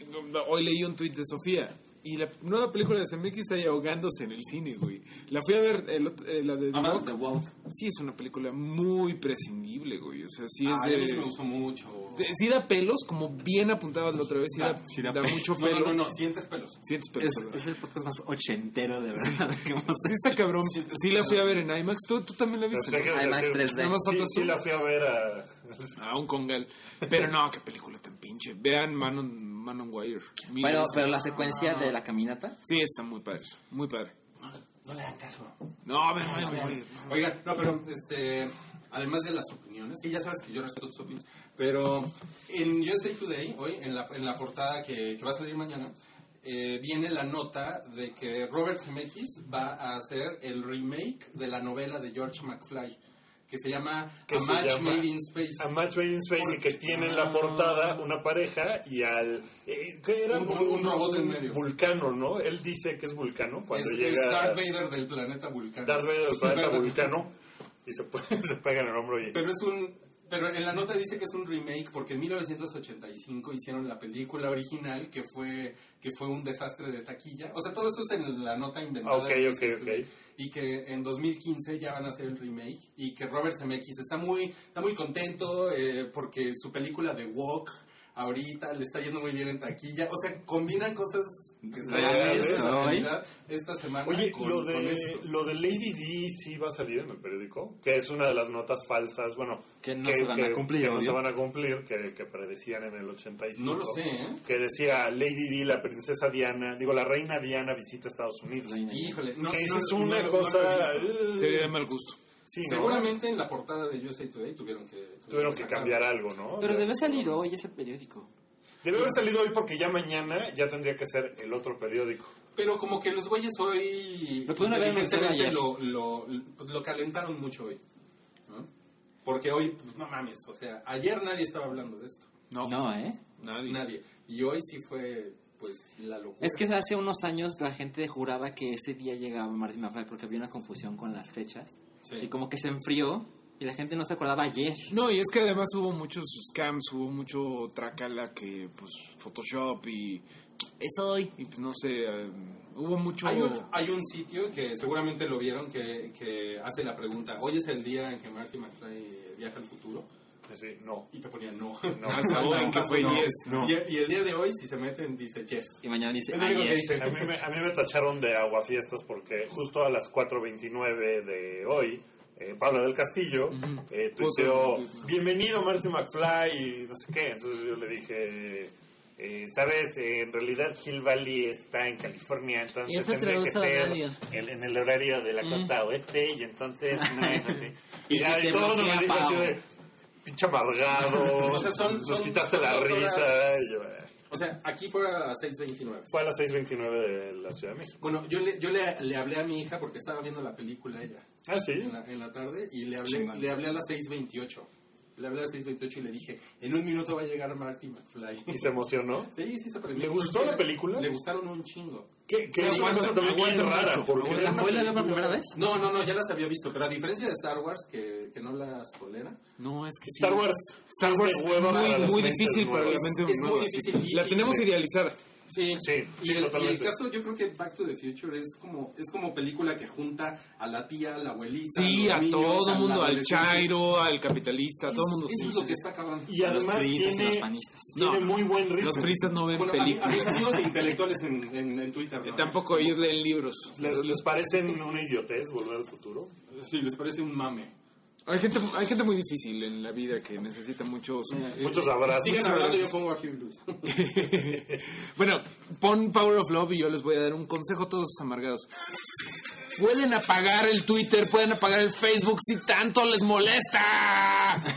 hoy leí un tuit de Sofía. Y la nueva película de CMX está ahí ahogándose en el cine, güey. La fui a ver, el otro- eh, la de The Walk. The Walk. Sí, es una película muy prescindible, güey. O sea, sí es Ah, a mí sí me de... gustó mucho. de- Sí da pelos, como bien apuntabas la otra vez. Sí da, Da- sí da da pe- mucho No, pelo. no, no, no, sientes pelos. Sientes pelos. Es, el podcast más ochentero de verdad que hemos Sí está cabrón. Sí la fui a ver en IMAX. ¿Tú, tú también la viste? sea, ¿no? IMAX decir, 3D. Nada más Sí, sí la fui a ver a... A un congal. Pero no, qué película tan pinche. Vean Man on, Man on Wire. Miren Bueno, pero la secuencia de la caminata. Sí, está muy padre. Muy padre. No le hagan caso. No, ven, ven, ven. Oigan, no, pero este, además de las opiniones, y ya sabes que yo respeto tus opiniones, pero en USA Today, hoy, en la, en la portada que, que va a salir mañana, eh, viene la nota de que Robert Zemeckis va a hacer el remake de la novela de George McFly, que se llama que A se Match llama Made in Space. A Match Made in Space y que tiene en la portada una pareja y al... Eh, ¿qué era? Un- un robot en medio. Vulcano, ¿no? Él dice que es Vulcano cuando es, llega... es Darth Vader del planeta Vulcano. Darth Vader del planeta Vulcano y se, se pega en el hombro y... Pero es un pero en la nota dice que es un remake porque en 1985 hicieron la película original que fue que fue un desastre de taquilla. O sea, todo eso es en la nota inventada. Ok, de ok, Disney. ok. Y que en 2015 ya van a hacer el remake y que Robert Zemeckis está muy está muy contento eh, porque su película The Walk ahorita le está yendo muy bien en taquilla. O sea, combinan cosas que están haciendo realidad esta semana Oye, con, lo, con de, esto. lo de Lady D sí va a salir en el periódico, que es una de las notas falsas, bueno, Que no se van a cumplir, que no se van a cumplir, que, que predecían en el 85. No lo sé, ¿eh? Que decía Lady D, la princesa Diana, digo, la reina Diana visita Estados Unidos. Reina. Híjole, no, que esa no- es no una no cosa... eh, Sería de mal gusto. Sí, ¿no? Seguramente en la portada de USA Today tuvieron que... Tuvieron que cambiar algo, ¿no? Pero debe salir hoy ese periódico. Debe haber salido hoy porque ya mañana ya tendría que ser el otro periódico. Pero como que los güeyes hoy Lo inteligentemente lo, lo, lo calentaron mucho hoy. ¿no? Porque hoy, pues, no mames, o sea, ayer nadie estaba hablando de esto. No, No, ¿eh? nadie. Nadie. Y hoy sí fue, pues, la locura. Es que hace unos años la gente juraba que ese día llegaba Martin McFly porque había una confusión con las fechas. Sí. Y como que se enfrió y la gente no se acordaba ayer. No, y es que además hubo muchos scams, hubo mucho tracala que, pues, Photoshop y es hoy. Y pues no sé, eh, hubo mucho... Hay un, hay un sitio que seguramente lo vieron que, que hace la pregunta, ¿hoy es el día en que Marty McFly viaja al futuro? Así, no. Y te ponían no. No. Hasta que fue No. yes. No. Y, y el día de hoy, si se meten, dice yes. Y mañana dice Es lo único que ayer. dice. A mí, me, a mí me tacharon de aguafiestas porque justo a las 4.29 de hoy, eh, Pablo del Castillo eh, tuiteó, bienvenido Marty McFly y no sé qué. Entonces yo le dije, eh, sabes, Eh, en realidad Hill Valley está en California, entonces Y tendría que ser en, en el horario de la Mm. costa oeste y entonces no es así. Y Y, y te todo nos bloquea, dijo así de, pinche amargado, O sea, son- nos son- quitaste son la risa. horas. Y yo, eh, O sea, aquí fue a las 6.29. fue a las 6.29 de la Ciudad de México. Bueno, yo, le, yo le, le hablé a mi hija porque estaba viendo la película ella Ah, sí. en la, en la tarde y le hablé, le hablé a las 6.28. Le hablé a las 6.28 y le dije, en un minuto va a llegar Marty McFly. Y se emocionó. Sí, sí se prendió. ¿Le gustó la película? Le gustaron un chingo. Que Sí, es una cosa también bien rara. Porque ¿La fue la por primera vez? No, no, no, ya las había visto, pero a diferencia de Star Wars, que, que no las tolera, No, es que sí. Star Wars, Star Wars es muy, muy difícil para la mente Es muy nueva, difícil. sí. Y- La tenemos idealizada. Sí, Sí, y, sí, el, y el caso, yo creo que Back to the Future es como es como película que junta a la tía, a la abuelita, Sí, los a niños, todo al el mundo, al chairo, al capitalista, a todo el mundo. Eso sí, es lo sí, que sí. está cabrón. Y además priistas y tiene, los panistas. tiene No. muy buen ritmo. Los pristas no ven Bueno, a, mi- a películas. mis amigos intelectuales en, en, en Twitter, ¿no? Tampoco ellos leen libros. ¿Les, les parecen una idiotez volver al futuro? Sí, les parece un mame. Hay gente, hay gente muy difícil en la vida que necesita muchos... Muchos abrazos. Sigan hablando, yo pongo a Hugh Lewis. bueno, pon Power of Love y yo les voy a dar un consejo a todos los amargados. Pueden apagar el Twitter, pueden apagar el Facebook si tanto les molesta.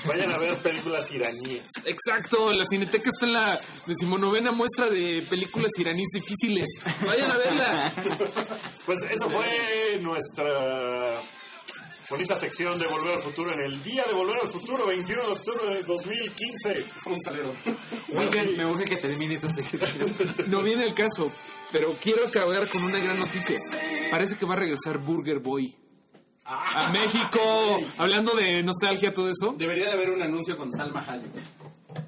Vayan a ver películas iraníes. Exacto, la Cineteca está en la decimonovena muestra de películas iraníes difíciles. Vayan a verla. Pues eso fue nuestra Bonita sección de Volver al Futuro en el día de Volver al Futuro, 21 de octubre de 2015. Un saludo. Oigan, me urge que termine esta sección. No viene el caso, pero quiero acabar con una gran noticia. Parece que va a regresar Burger Boy. Ah. A México, hablando de nostalgia, todo eso. Debería de haber un anuncio con Salma Hayek.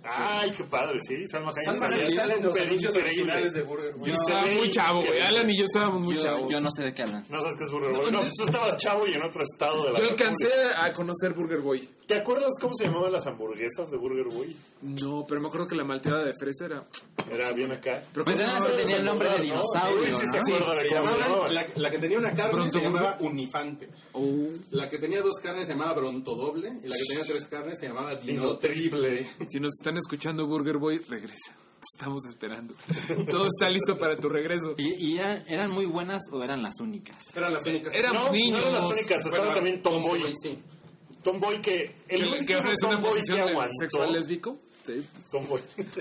Ay, qué padre, sí. Salma Hayek Salma salía, Hayek sale en un los increíble. originales de Burger Boy. Yo estaba muy chavo, güey. Alan y yo estábamos muy chavos. yo no sé de qué hablan. No sabes qué es Burger Boy. No, tú estabas chavo y en otro estado de la Yo alcancé a conocer Burger Boy. ¿Te acuerdas cómo se llamaban las hamburguesas de Burger Boy? No, pero me acuerdo que la malteada de fresa era. Era bien acá. Pero Pues tenía el nombre de ¿no? dinosaurio, la, la que tenía una carne Pronto se llamaba. Unifante. Oh, La que tenía dos carnes se llamaba Brontodoble. Y la que tenía tres carnes se llamaba Dino Dino triple. si nos están escuchando Burger Boy, regresa. Te estamos esperando. Todo está listo para tu regreso. ¿Y, y eran, eran muy buenas o eran las únicas? Eran las únicas. Éramos No, niños. no eran las únicas. Estaba Bueno, también Tomboy. sí. Tomboy que... El Que, que ofrece una Tomboy que posición aguantó... sexual lésbico. Sí, Tomboy. Eso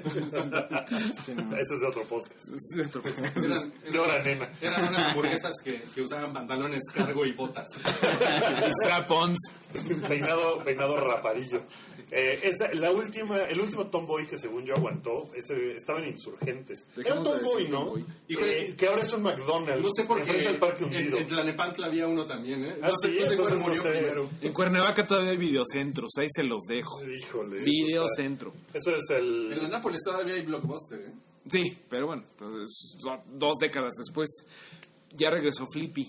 es de otro podcast. es de otro- Eran, De hora nena. eran unas hamburguesas que, que usaban pantalones cargo y botas. Strap-ons. peinado, peinado rapadillo. Eh, esa- la última, el último Tomboy que según yo aguantó, ese, estaba en Insurgentes. Era un Tomboy, ¿no? Tomboy. Eh, que ahora es un McDonald's. No sé por qué parque en, hundido. en Tlanepantla había uno también, ¿eh? Ah, No sé, sí, no sé cuál entonces no murió sé. primero. En Cuernavaca todavía hay videocentros, ahí se los dejo. Híjole. eso Videocentro. Esto es el... En la Nápoles todavía hay Blockbuster, ¿eh? Sí, pero bueno, entonces, do- dos décadas después ya regresó Flippy.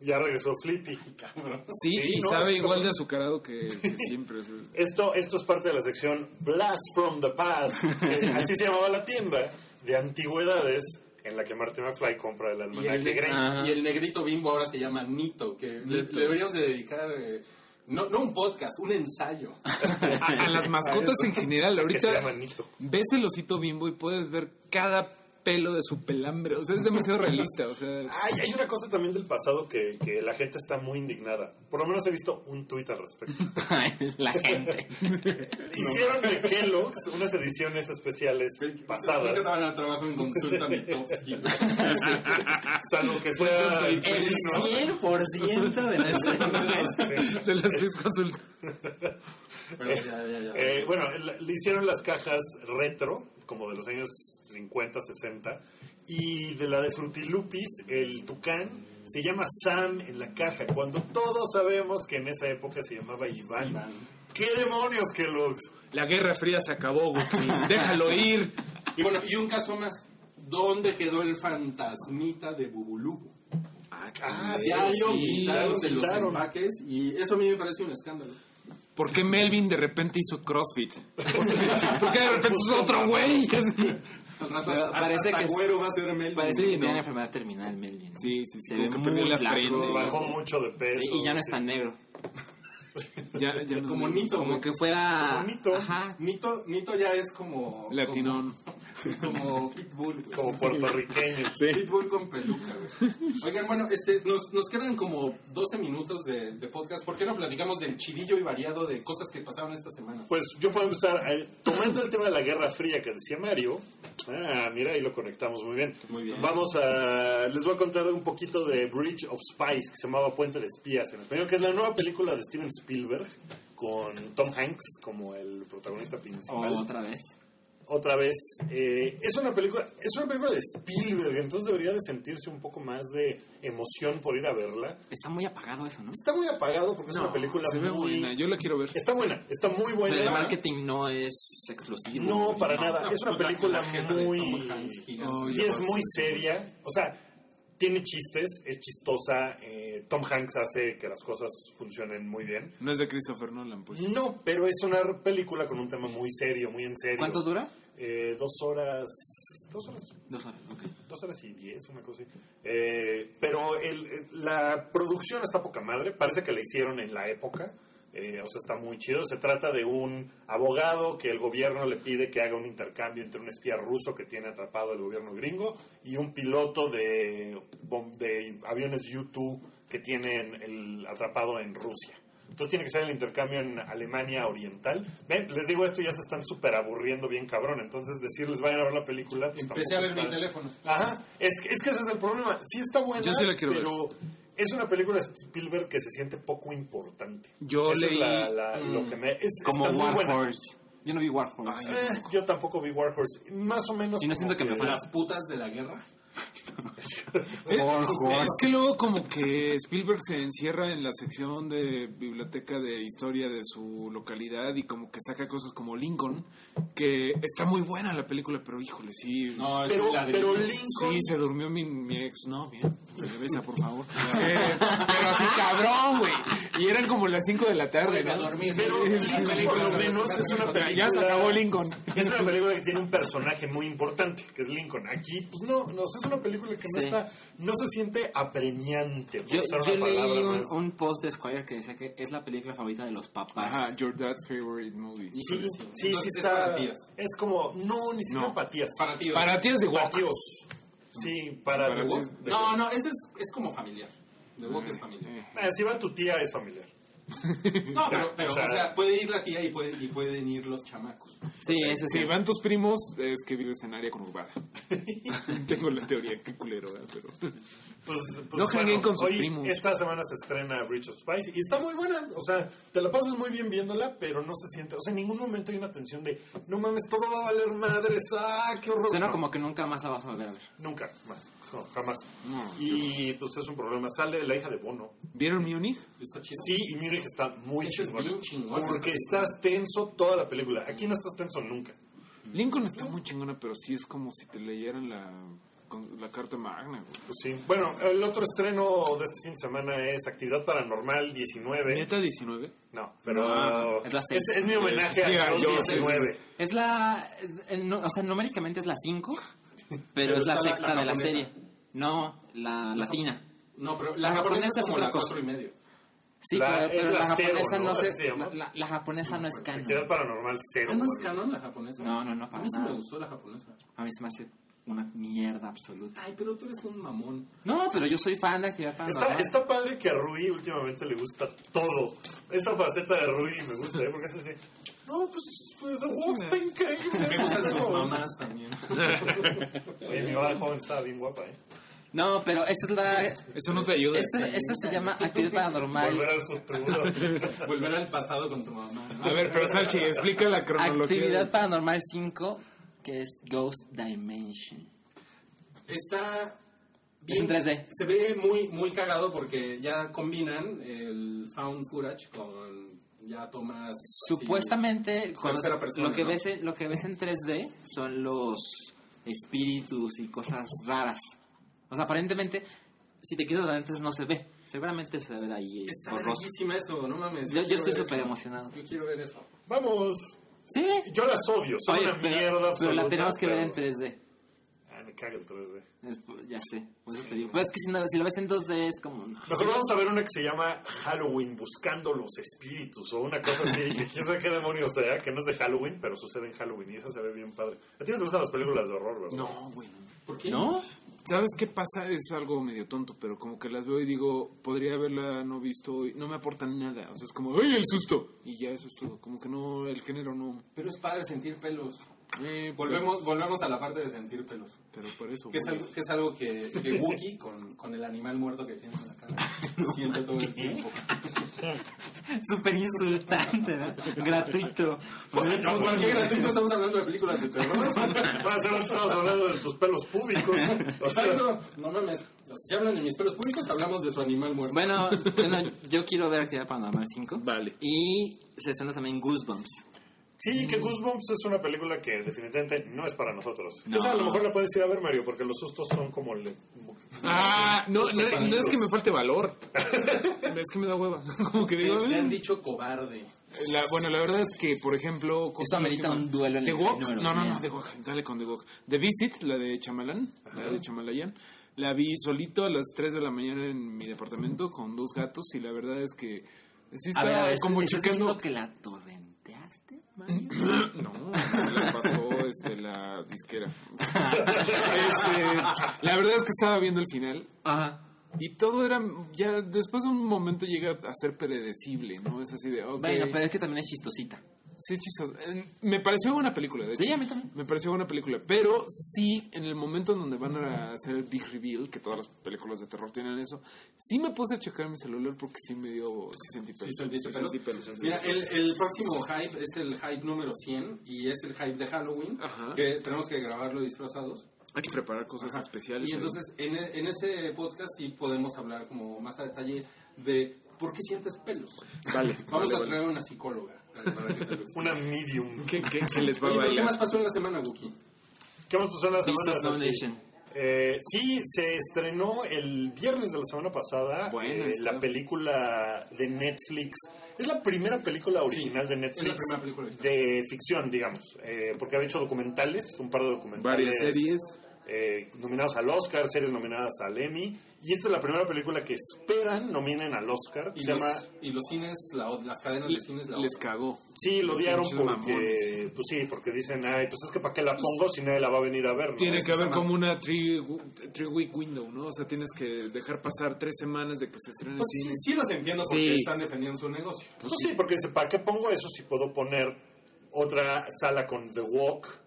Ya regresó Flippy. Sí, Sí, y no, sabe igual de azucarado que, que siempre. Esto, esto es parte de la sección Blast from the Past. que así se llamaba la tienda de antigüedades en la que Marty McFly compra el Y almanaque el, Grey. Ajá. y el negrito bimbo ahora se llama Nito, que le, le deberíamos de dedicar, eh, no, no un podcast, un ensayo. A, a las mascotas en general, Que se llama ahorita Nito. ves el osito bimbo y puedes ver cada pelo de su pelambre. O sea, es demasiado realista. O sea, Ay, hay una cosa también del pasado que, que la gente está muy indignada. Por lo menos he visto un tuit al respecto. la gente. Hicieron de Kellogg's unas ediciones especiales pasadas. que estaban al trabajo en consulta Mitofsky. Salvo que sea El felino. 100% de nuestras... de las consultas. Pero ya, ya, ya. Eh, bueno, le hicieron las cajas retro, como de los años 50, 60, y de la de Frutilupis, el tucán, se llama Sam en la caja, cuando todos sabemos que en esa época se llamaba Iván. Iván. ¿Qué demonios, Kellogg's? La Guerra Fría se acabó, Goku. Déjalo ir. Y bueno, y un caso más. ¿Dónde quedó el fantasmita de Bubulubu? Ah, Ya lo sí, quitaron lo de los quitaron. empaques y eso a mí me parece un escándalo. ¿Por qué Melvin de repente hizo CrossFit? ¿Por qué de repente es otro güey? Rato parece hasta que- Güero va a ser Melvin. Parece Sí, que tiene no. una enfermedad terminal, Melvin. Sí, sí, sí. Se ve muy la flaco. frente. Bajó mucho de peso. Sí, y ya no es tan negro. Ya, ya no- Como Nito, Como que fuera... Bonito. Ajá. Nito, Nito ya es como... Latinón. Como, como Pitbull. güey. Como puertorriqueño. Pitbull con peluca, güey. Oigan, bueno, este, nos, nos quedan como 12 minutos de, de podcast. ¿Por qué no platicamos del chidillo y variado de cosas que pasaron esta semana? Pues yo puedo empezar eh, tomando el tema de la Guerra Fría que decía Mario. Ah, mira, ahí lo conectamos muy bien. Muy bien. Vamos a. Les voy a contar un poquito de Bridge of Spies, que se llamaba Puente de Espías en español, que es la nueva película de Steven Spielberg con Tom Hanks como el protagonista principal. Otra vez. Otra vez, eh, es una película, es una película de Spielberg, entonces debería de sentirse un poco más de emoción por ir a verla. Está muy apagado eso, ¿no? Está muy apagado porque es una película Se ve muy buena. Yo la quiero ver. Está buena, está muy buena. Pero el marketing no es exclusivo. No, para nada. No, es una la- película muy... Hanks. Oh, Y es muy seria. O sea, tiene chistes, es chistosa. eh, Tom Hanks hace que las cosas funcionen muy bien. No es de Christopher Nolan, pues. No, pero es una película con un tema muy serio, muy en serio. ¿Cuánto dura? Eh, dos horas... Dos horas Dos horas, ok. dos horas y diez, una cosa así. Eh, pero el- el- la producción está poca madre, parece que la hicieron en la época, eh, o sea, está muy chido. Se trata de un abogado que el gobierno le pide que haga un intercambio entre un espía ruso que tiene atrapado el gobierno gringo y un piloto de, bom- de aviones U-2 que tienen el atrapado en Rusia. Entonces tiene que ser el intercambio en Alemania Oriental. Ven, les digo esto, ya se están súper aburriendo bien cabrón. Entonces decirles vayan a ver la película. pues, Empecé a ver mi teléfono. Ajá, es, que- es que ese es el problema. Sí está buena, Yo sí la quiero pero es una película de Spielberg que se siente poco importante. Yo Esa es leí- la- la- lo que me es, Como está muy War buena. Horse. Yo no vi War Horse. Eh, yo tampoco vi War Horse. Más o menos. Y no siento como que me falta. Las putas de la guerra. Es que luego como que Spielberg se encierra en la sección de biblioteca de historia de su localidad y como que saca cosas como Lincoln, que está muy buena la película, pero híjole, sí. No, es Pero, la de pero Lincoln. Sí, se durmió mi, mi ex novia. Besa, por favor. Eh, pero así cabrón, güey. Y eran como las 5 de la tarde, ¿no? dormir. Pero Lincoln, por lo menos, es una película. Ya se acabó Lincoln. Es una película que tiene un personaje muy importante, que es Lincoln. Aquí, pues no, no es una película que no Sí. está, no se siente apremiante. Yo, usar yo una leí palabra un, un post de Squire que decía que es la película favorita de los papás. Ajá, your dad's favorite movie. Sí, sí, sí, Entonces, es está. para. Es como, no, ni siquiera No. para tías. Para tíos. Para ti es de Para Walk. tíos. Sí, para. Para de- tíos. de- No, no, ese es, es como familiar. The Walk es familiar. Eh, si va tu tía, es familiar. No, pero, pero O o, sea- sea, puede ir la tía y, puede, y pueden ir los chamacos. Sí, ese sí. Si van tus primos, es que vives en área conurbada. Tengo la teoría, qué culero, ¿eh? pero... Pues, pues, No jangueen con sus hoy, primos. Esta semana se estrena Bridge of Spice y está muy buena. O sea, te la pasas muy bien viéndola, pero no se siente. O sea, en ningún momento hay una tensión de no mames, todo va a valer madres. ¡Ah, qué horror! Suena No, como que nunca más la vas a volver a ver. Nunca más. No, jamás. y pues es un problema. Sale la hija de Bono. ¿Vieron Munich? ¿Está chido? Sí, y Munich está muy Ese es chingón. Porque estás tenso toda la película. Aquí no estás tenso nunca. Lincoln está muy chingona, pero sí es como si te leyeran la, con- la carta magna. güey. Pues sí. Bueno, el otro estreno de este fin de semana es Actividad Paranormal 19. ¿Neta 19? No, pero No, es la seis. es, es mi homenaje Sí, a sé. 19. Es la. es- eh, no, o sea, numéricamente es la 5, pero, Pero es la está la- sexta la de la japonesa. serie. No, la latina. No, pero la La japonesa japonesa es como la cuatro y medio. Sí, La- pero, pero la la, cero, japonesa ¿no? se. se la, la- la japonesa no es canon. Actividad Paranormal 0. ¿Ah, no es canon la japonesa? No, no, no, A para mí sí nada. me gustó la japonesa. A mí se me hace una mierda absoluta. Ay, pero tú eres un mamón. No, pero yo soy fan de actividad Está, paranormal. está padre que a Rui últimamente le gusta todo. Esa faceta de Rui me gusta, ¿eh? Porque es así. No, pues The Wolf está increíble. Gustan sus mamás también. Oye, mi joven estaba bien guapa, ¿eh? No, pero esta es la. Eso no te ayuda. Esta, esta se llama actividad paranormal. Volver al futuro. Volver al pasado con tu mamá. ¿no? A ver, pero Salchi, explica la cronología. Actividad paranormal 5, que es Ghost Dimension. Está Es en 3D. Se ve muy, muy cagado porque ya combinan el found footage con ya tomas. así- Supuestamente, cuando- tercera persona, lo, que ¿no? ves en, lo que ves en 3D son los espíritus y cosas raras. O sea, aparentemente, si te quitas lentes no se ve. Seguramente se ve ahí Está borroso. verguísima eso, no mames. Yo- yo quiero estoy súper emocionado. Yo quiero ver eso. Vamos. Sí, Yo las odio. Son Oye, una pero, mierda pero absoluta. la tenemos que ver en pero- 3D. Me caga el 3D. Es- ya sé, por eso te digo. Pues es que si, no- si lo ves en 2D es como... no. Mejor vamos a ver una que se llama Halloween, buscando los espíritus, o una cosa así, que quién sabe qué demonios sea, que no es de Halloween, pero sucede en Halloween, y esa se ve bien padre. ¿A ti no te gustan las películas de horror, verdad? No, güey. ¿Por qué? ¿No? ¿Sabes qué pasa? Es algo medio tonto, pero como que las veo y digo, podría haberla no visto y no me aportan nada. O sea, es como, ¡ay, el susto! Y ya eso es todo. Como que no, el género no. Pero es padre sentir pelos. Eh, Volvemos, volvemos a la parte de sentir pelos. Pero, pero por eso. Que es algo que, es algo que, que Wookie, con, con el animal muerto que tiene en la cara, siente todo el tiempo. Súper insultante, ¿no? Gratuito. ¿Por qué gratuito estamos hablando de películas de terror? Estamos hablando de tus pelos públicos. O sea, Exacto. No mames. Si hablan de mis pelos públicos, hablamos de su animal muerto. Bueno, bueno, yo quiero ver Actividad Paranormal 5. Vale. Y se estrena también Goosebumps. Sí, que Goosebumps es una película que definitivamente no es para nosotros. No. Esa a lo mejor la puedes ir a ver, Mario, porque los sustos son como... le- Ah, no, no, no es que me falte valor. es que me da hueva. Como que digo, Le, han "Eh". dicho cobarde. La- bueno, la verdad es que, por ejemplo... Esto amerita última- un duelo en The el Walk, no, no, no. The Walk, dale con The Walk. The Visit, la de Chamalán, la de Chamalayan, la vi solito a las 3 de la mañana en mi departamento con dos gatos y la verdad es que sí A ver, estaba a ver, como ¿estás checando... que la torrenteaste, Mario? No, me la pasó este, la disquera. Este, la verdad es que estaba viendo el final Ajá. y todo era, ya después de un momento llega a ser predecible, ¿no? Es así de, ok. Bueno, pero es que también es chistosita. Sí, es chistoso. Eh, Me pareció buena película, de hecho. Sí, a mí también. Me pareció buena película. Pero sí, en el momento en donde van a hacer el big reveal, que todas las películas de terror tienen eso, sí me puse a checar mi celular porque sí me dio. Sí sentí pelos. Mira, el, el próximo hype es el hype número 100 y es el hype de Halloween, Ajá. que tenemos que grabarlo disfrazados. Hay que preparar cosas Ajá. especiales. Y entonces en, e- en ese podcast sí podemos hablar como más a detalle de por qué sientes pelos. Vale, Vamos vale, a vale. traer una psicóloga. Una medium. ¿Qué, qué, qué les va a pero ¿qué bailar? más pasó en la semana, Wookie? ¿Qué más pasó en la semana? Nation. Eh, sí, se estrenó el viernes de la semana pasada eh, la película de Netflix. Es la primera película original de es la Netflix primera película original. de ficción, digamos, eh, porque había hecho documentales, un par de documentales. Varias series. Eh, nominados al Oscar, series nominadas al Emmy. Y esta es la primera película que esperan nominen al Oscar. Y Se los, llama y los cines, la las cadenas de cines la Les cagó. Sí, lo odiaron porque, pues sí, porque dicen, ay, pues es que para qué la pongo si nadie la va a venir a ver. ¿no? Tiene Es que haber como una three, three week window, ¿no? O sea, tienes que dejar pasar tres semanas de que se estrene Pues en sí, cine. sí los entiendo porque Sí. están defendiendo su negocio. Pues sí, porque dice, ¿para qué pongo eso si puedo poner otra sala con The Walk,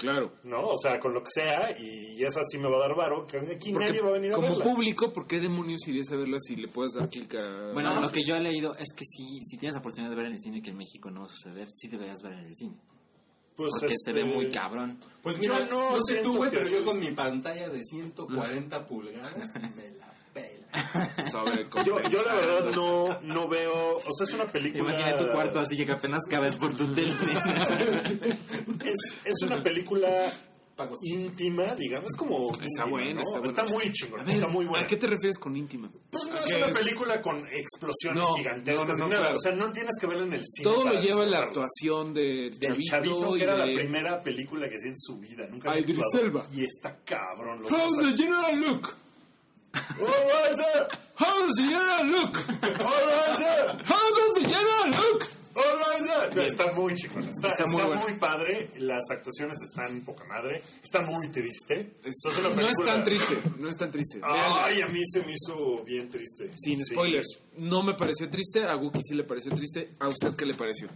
Claro. ¿no? O sea, con lo que sea, y esa sí me va a dar varo, que aquí Porque nadie va a venir a como verla. público, ¿por qué demonios irías a verla si le puedes dar clic a... Bueno, lo que yo he leído es que si, si tienes la oportunidad de ver en el cine, que en México no va a suceder, sí deberías ver en el cine. Pues, Porque se ve este, muy cabrón. Pues mira, Yo no, no sé tú, güey, pero yo con mi pantalla de 140 pulgadas me la sobre Yo, yo la verdad no, no veo, o sea, es una película... Imagina tu cuarto así que apenas cabes por tu tele. Es, es una película íntima, digamos, es como... Está íntima, buena, ¿no? está buena. muy chingona, está muy buena. ¿a qué te refieres con íntima? Pues no ¿A es una es? película con explosiones No, gigantescas no, no, no, ni nada. claro. O sea, no tienes que verla en el cine. Todo lo lleva la actuación del Del chavito, que era de... la primera película que hacía en su vida. Nunca había. Elba. Y está cabrón. Los How's the general look? ¡Oh, right, sir! How's the general look? ¡Oh, right, sir! How look? ¡Oh, right, sir! Está muy chingona. Está, Está está muy padre. Las actuaciones están poca madre. Está muy triste. Es- no es tan triste, no es tan triste. Ay, a mí se me hizo bien triste. Sin Sí. spoilers. No me pareció triste, a Wookie sí le pareció triste. ¿A usted qué le pareció?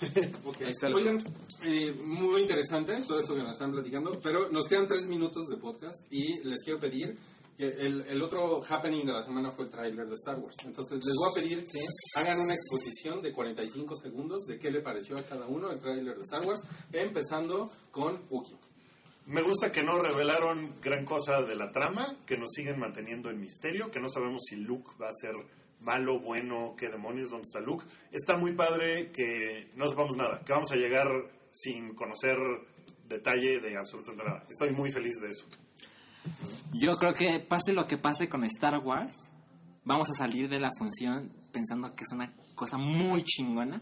Ahí está la- Oigan, eh, muy interesante todo esto que nos están platicando, pero nos quedan tres minutos de podcast y les quiero pedir el, el otro happening de la semana fue el tráiler de Star Wars. Entonces les voy a pedir que hagan una exposición de 45 segundos de qué le pareció a cada uno el tráiler de Star Wars, empezando con Wookiee. Me gusta que no revelaron gran cosa de la trama, que nos siguen manteniendo en misterio, que no sabemos si Luke va a ser malo, bueno, qué demonios, dónde está Luke. Está muy padre que no sepamos nada, que vamos a llegar sin conocer detalle de absolutamente nada. Estoy muy feliz de eso. Yo creo que pase lo que pase con Star Wars, vamos a salir de la función pensando que es una cosa muy chingona,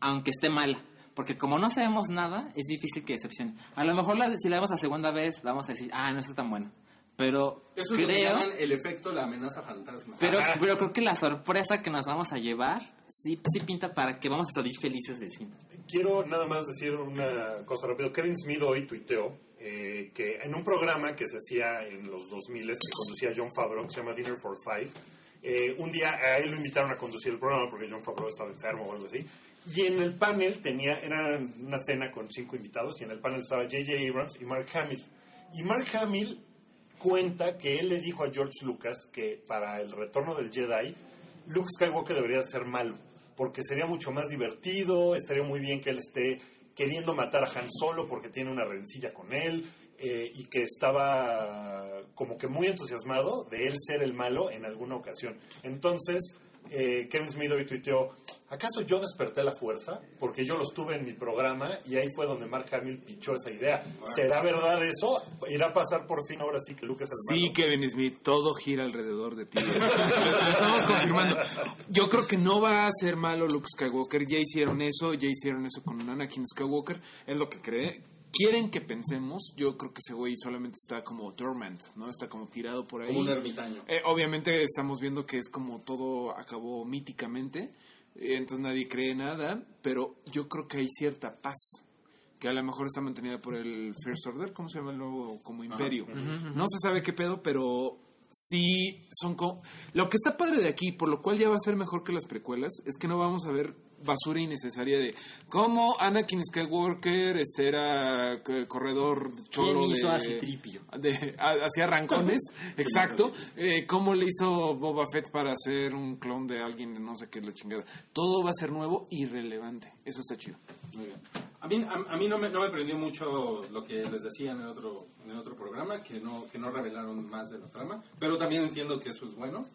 aunque esté mala. Porque como no sabemos nada, es difícil que decepcione. A lo mejor la- si la vemos la segunda vez, vamos a decir, ah, no está tan buena. Pero Eso es lo que creo, llaman el efecto la amenaza fantasma. pero, pero creo que la sorpresa que nos vamos a llevar sí, sí pinta para que vamos a salir felices del cine. Quiero nada más decir una cosa rápido. Kevin Smith hoy tuiteó eh, que en un programa que se hacía en los 2000 que conducía John Favreau, que se llama Dinner for Five, eh, un día a él lo invitaron a conducir el programa porque John Favreau estaba enfermo o algo así. Y en el panel tenía, era una cena con cinco invitados y en el panel estaba J.J. Abrams y Mark Hamill. Y Mark Hamill cuenta que él le dijo a George Lucas que para el retorno del Jedi, Luke Skywalker debería ser malo, porque sería mucho más divertido, estaría muy bien que él esté queriendo matar a Han Solo porque tiene una rencilla con él, eh, y que estaba como que muy entusiasmado de él ser el malo en alguna ocasión. Entonces, eh, Kevin Smith hoy tuiteó, ¿acaso yo desperté la fuerza? Porque yo los tuve en mi programa y ahí fue donde Mark Hamill pichó esa idea. ¿Será verdad eso? ¿Irá a pasar por fin ahora sí que Luke es el malo? Sí, Kevin Smith, todo gira alrededor de ti. Lo estamos confirmando. Yo creo que no va a ser malo Luke Skywalker. Ya hicieron eso, ya hicieron eso con Anakin Skywalker. Es lo que cree. Quieren que pensemos. Yo creo que ese güey solamente está como dormant, ¿no? Está como tirado por ahí. Como un ermitaño. Eh, obviamente estamos viendo que es como todo acabó míticamente, eh, entonces nadie cree nada, pero yo creo que hay cierta paz que a lo mejor está mantenida por el First Order, ¿cómo se llama el nuevo como imperio? No se sabe qué pedo, pero sí son como... Lo que está padre de aquí, por lo cual ya va a ser mejor que las precuelas, es que no vamos a ver basura innecesaria de cómo Anakin Skywalker este era eh, corredor cholo ¿Quién hizo de, a Citripio? de- ha- hacía rancones exacto eh, cómo le hizo Boba Fett para hacer un clon de alguien de no sé qué la chingada todo va a ser nuevo y relevante eso está chido Muy bien. A mí, a, a mí no, me, no me prendió mucho lo que les decía en el otro, en el otro programa, que no, que no revelaron más de la trama, pero también entiendo que eso es bueno.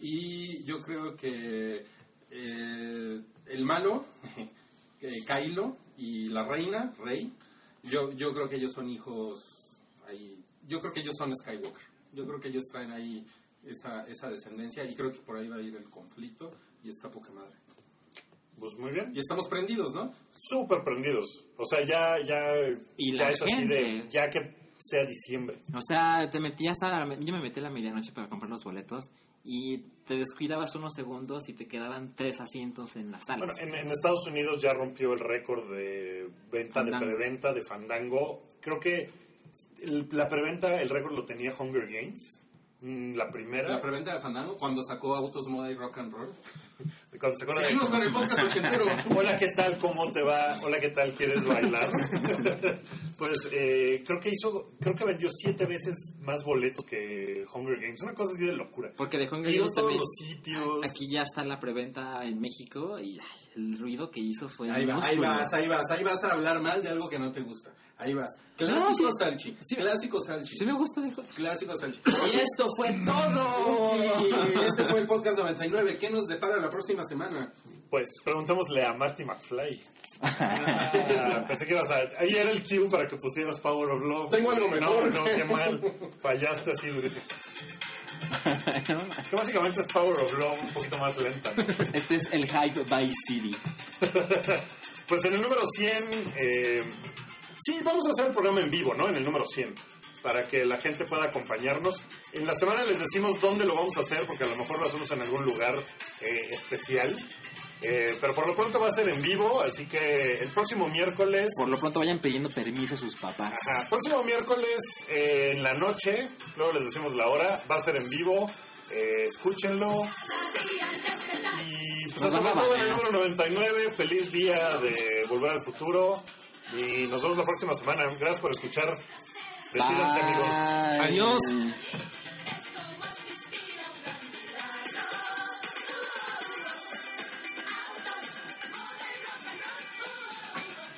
Y yo creo que eh, el malo, eh, Kylo, y la reina, Rey, yo, yo creo que ellos son hijos ahí, yo creo que ellos son Skywalker. Yo creo que ellos traen ahí esa, esa descendencia y creo que por ahí va a ir el conflicto y está poca madre. Pues muy bien. Y estamos prendidos, ¿no? Súper prendidos. O sea, ya, ya, Y ya la es así gente. de, ya que sea diciembre. O sea, te metías a la, yo me metí a la medianoche para comprar los boletos y te descuidabas unos segundos y te quedaban tres asientos en las salas. Bueno, en, en Estados Unidos ya rompió el récord de venta, Fandango. de preventa, de Fandango. Creo que el- la preventa, el récord lo tenía Hunger Games. Mm, La primera. La preventa de Fandango cuando sacó Autos, Moda y Rock and Roll. cuando se acuerda de- Seguimos con el podcast ochentero. Hola, ¿qué tal? ¿Cómo te va? Hola, ¿qué tal? ¿Quieres bailar? pues eh, creo que hizo, creo que vendió siete veces más boletos que Hunger Games. Una cosa así de locura. Porque de Hunger Games todos también- los sitios. Aquí ya está la preventa en México y el ruido que hizo fue Ahí, va, ahí vas, ahí vas, ahí vas a hablar mal de algo que no te gusta. Ahí vas. Clásico No, sí. Salchi. Sí. Clásico Salchi. Sí me gusta de Clásico Salchi. Y esto fue todo. Este fue el podcast 99. ¿Qué nos depara la próxima semana? Pues preguntémosle a Marty McFly. Ah, pensé que ibas a... Ahí era el cue para que pusieras Power of Love. Tengo algo mejor. No, no, qué mal. Fallaste así. durísimo. Que básicamente es Power of Love un poquito más lenta. ¿no? Este es el Hype by City. Pues en el número 100, eh, sí, vamos a hacer el programa en vivo, ¿no? En el número 100, para que la gente pueda acompañarnos. En la semana les decimos dónde lo vamos a hacer, porque a lo mejor lo hacemos en algún lugar eh, especial. Eh, pero por lo pronto va a ser en vivo, así que el próximo miércoles... Por lo pronto vayan pidiendo permiso a sus papás. Ajá, próximo miércoles eh, en la noche, luego les decimos la hora, va a ser en vivo, eh, escúchenlo. Y pues Nos hasta todo en el número 99, feliz día de Volver al Futuro y nos vemos la próxima semana. Gracias por escuchar. Despídanse amigos. Adiós.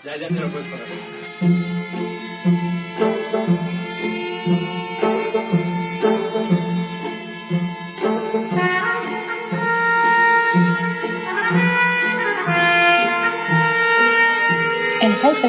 Ya, ya te lo puedes parar.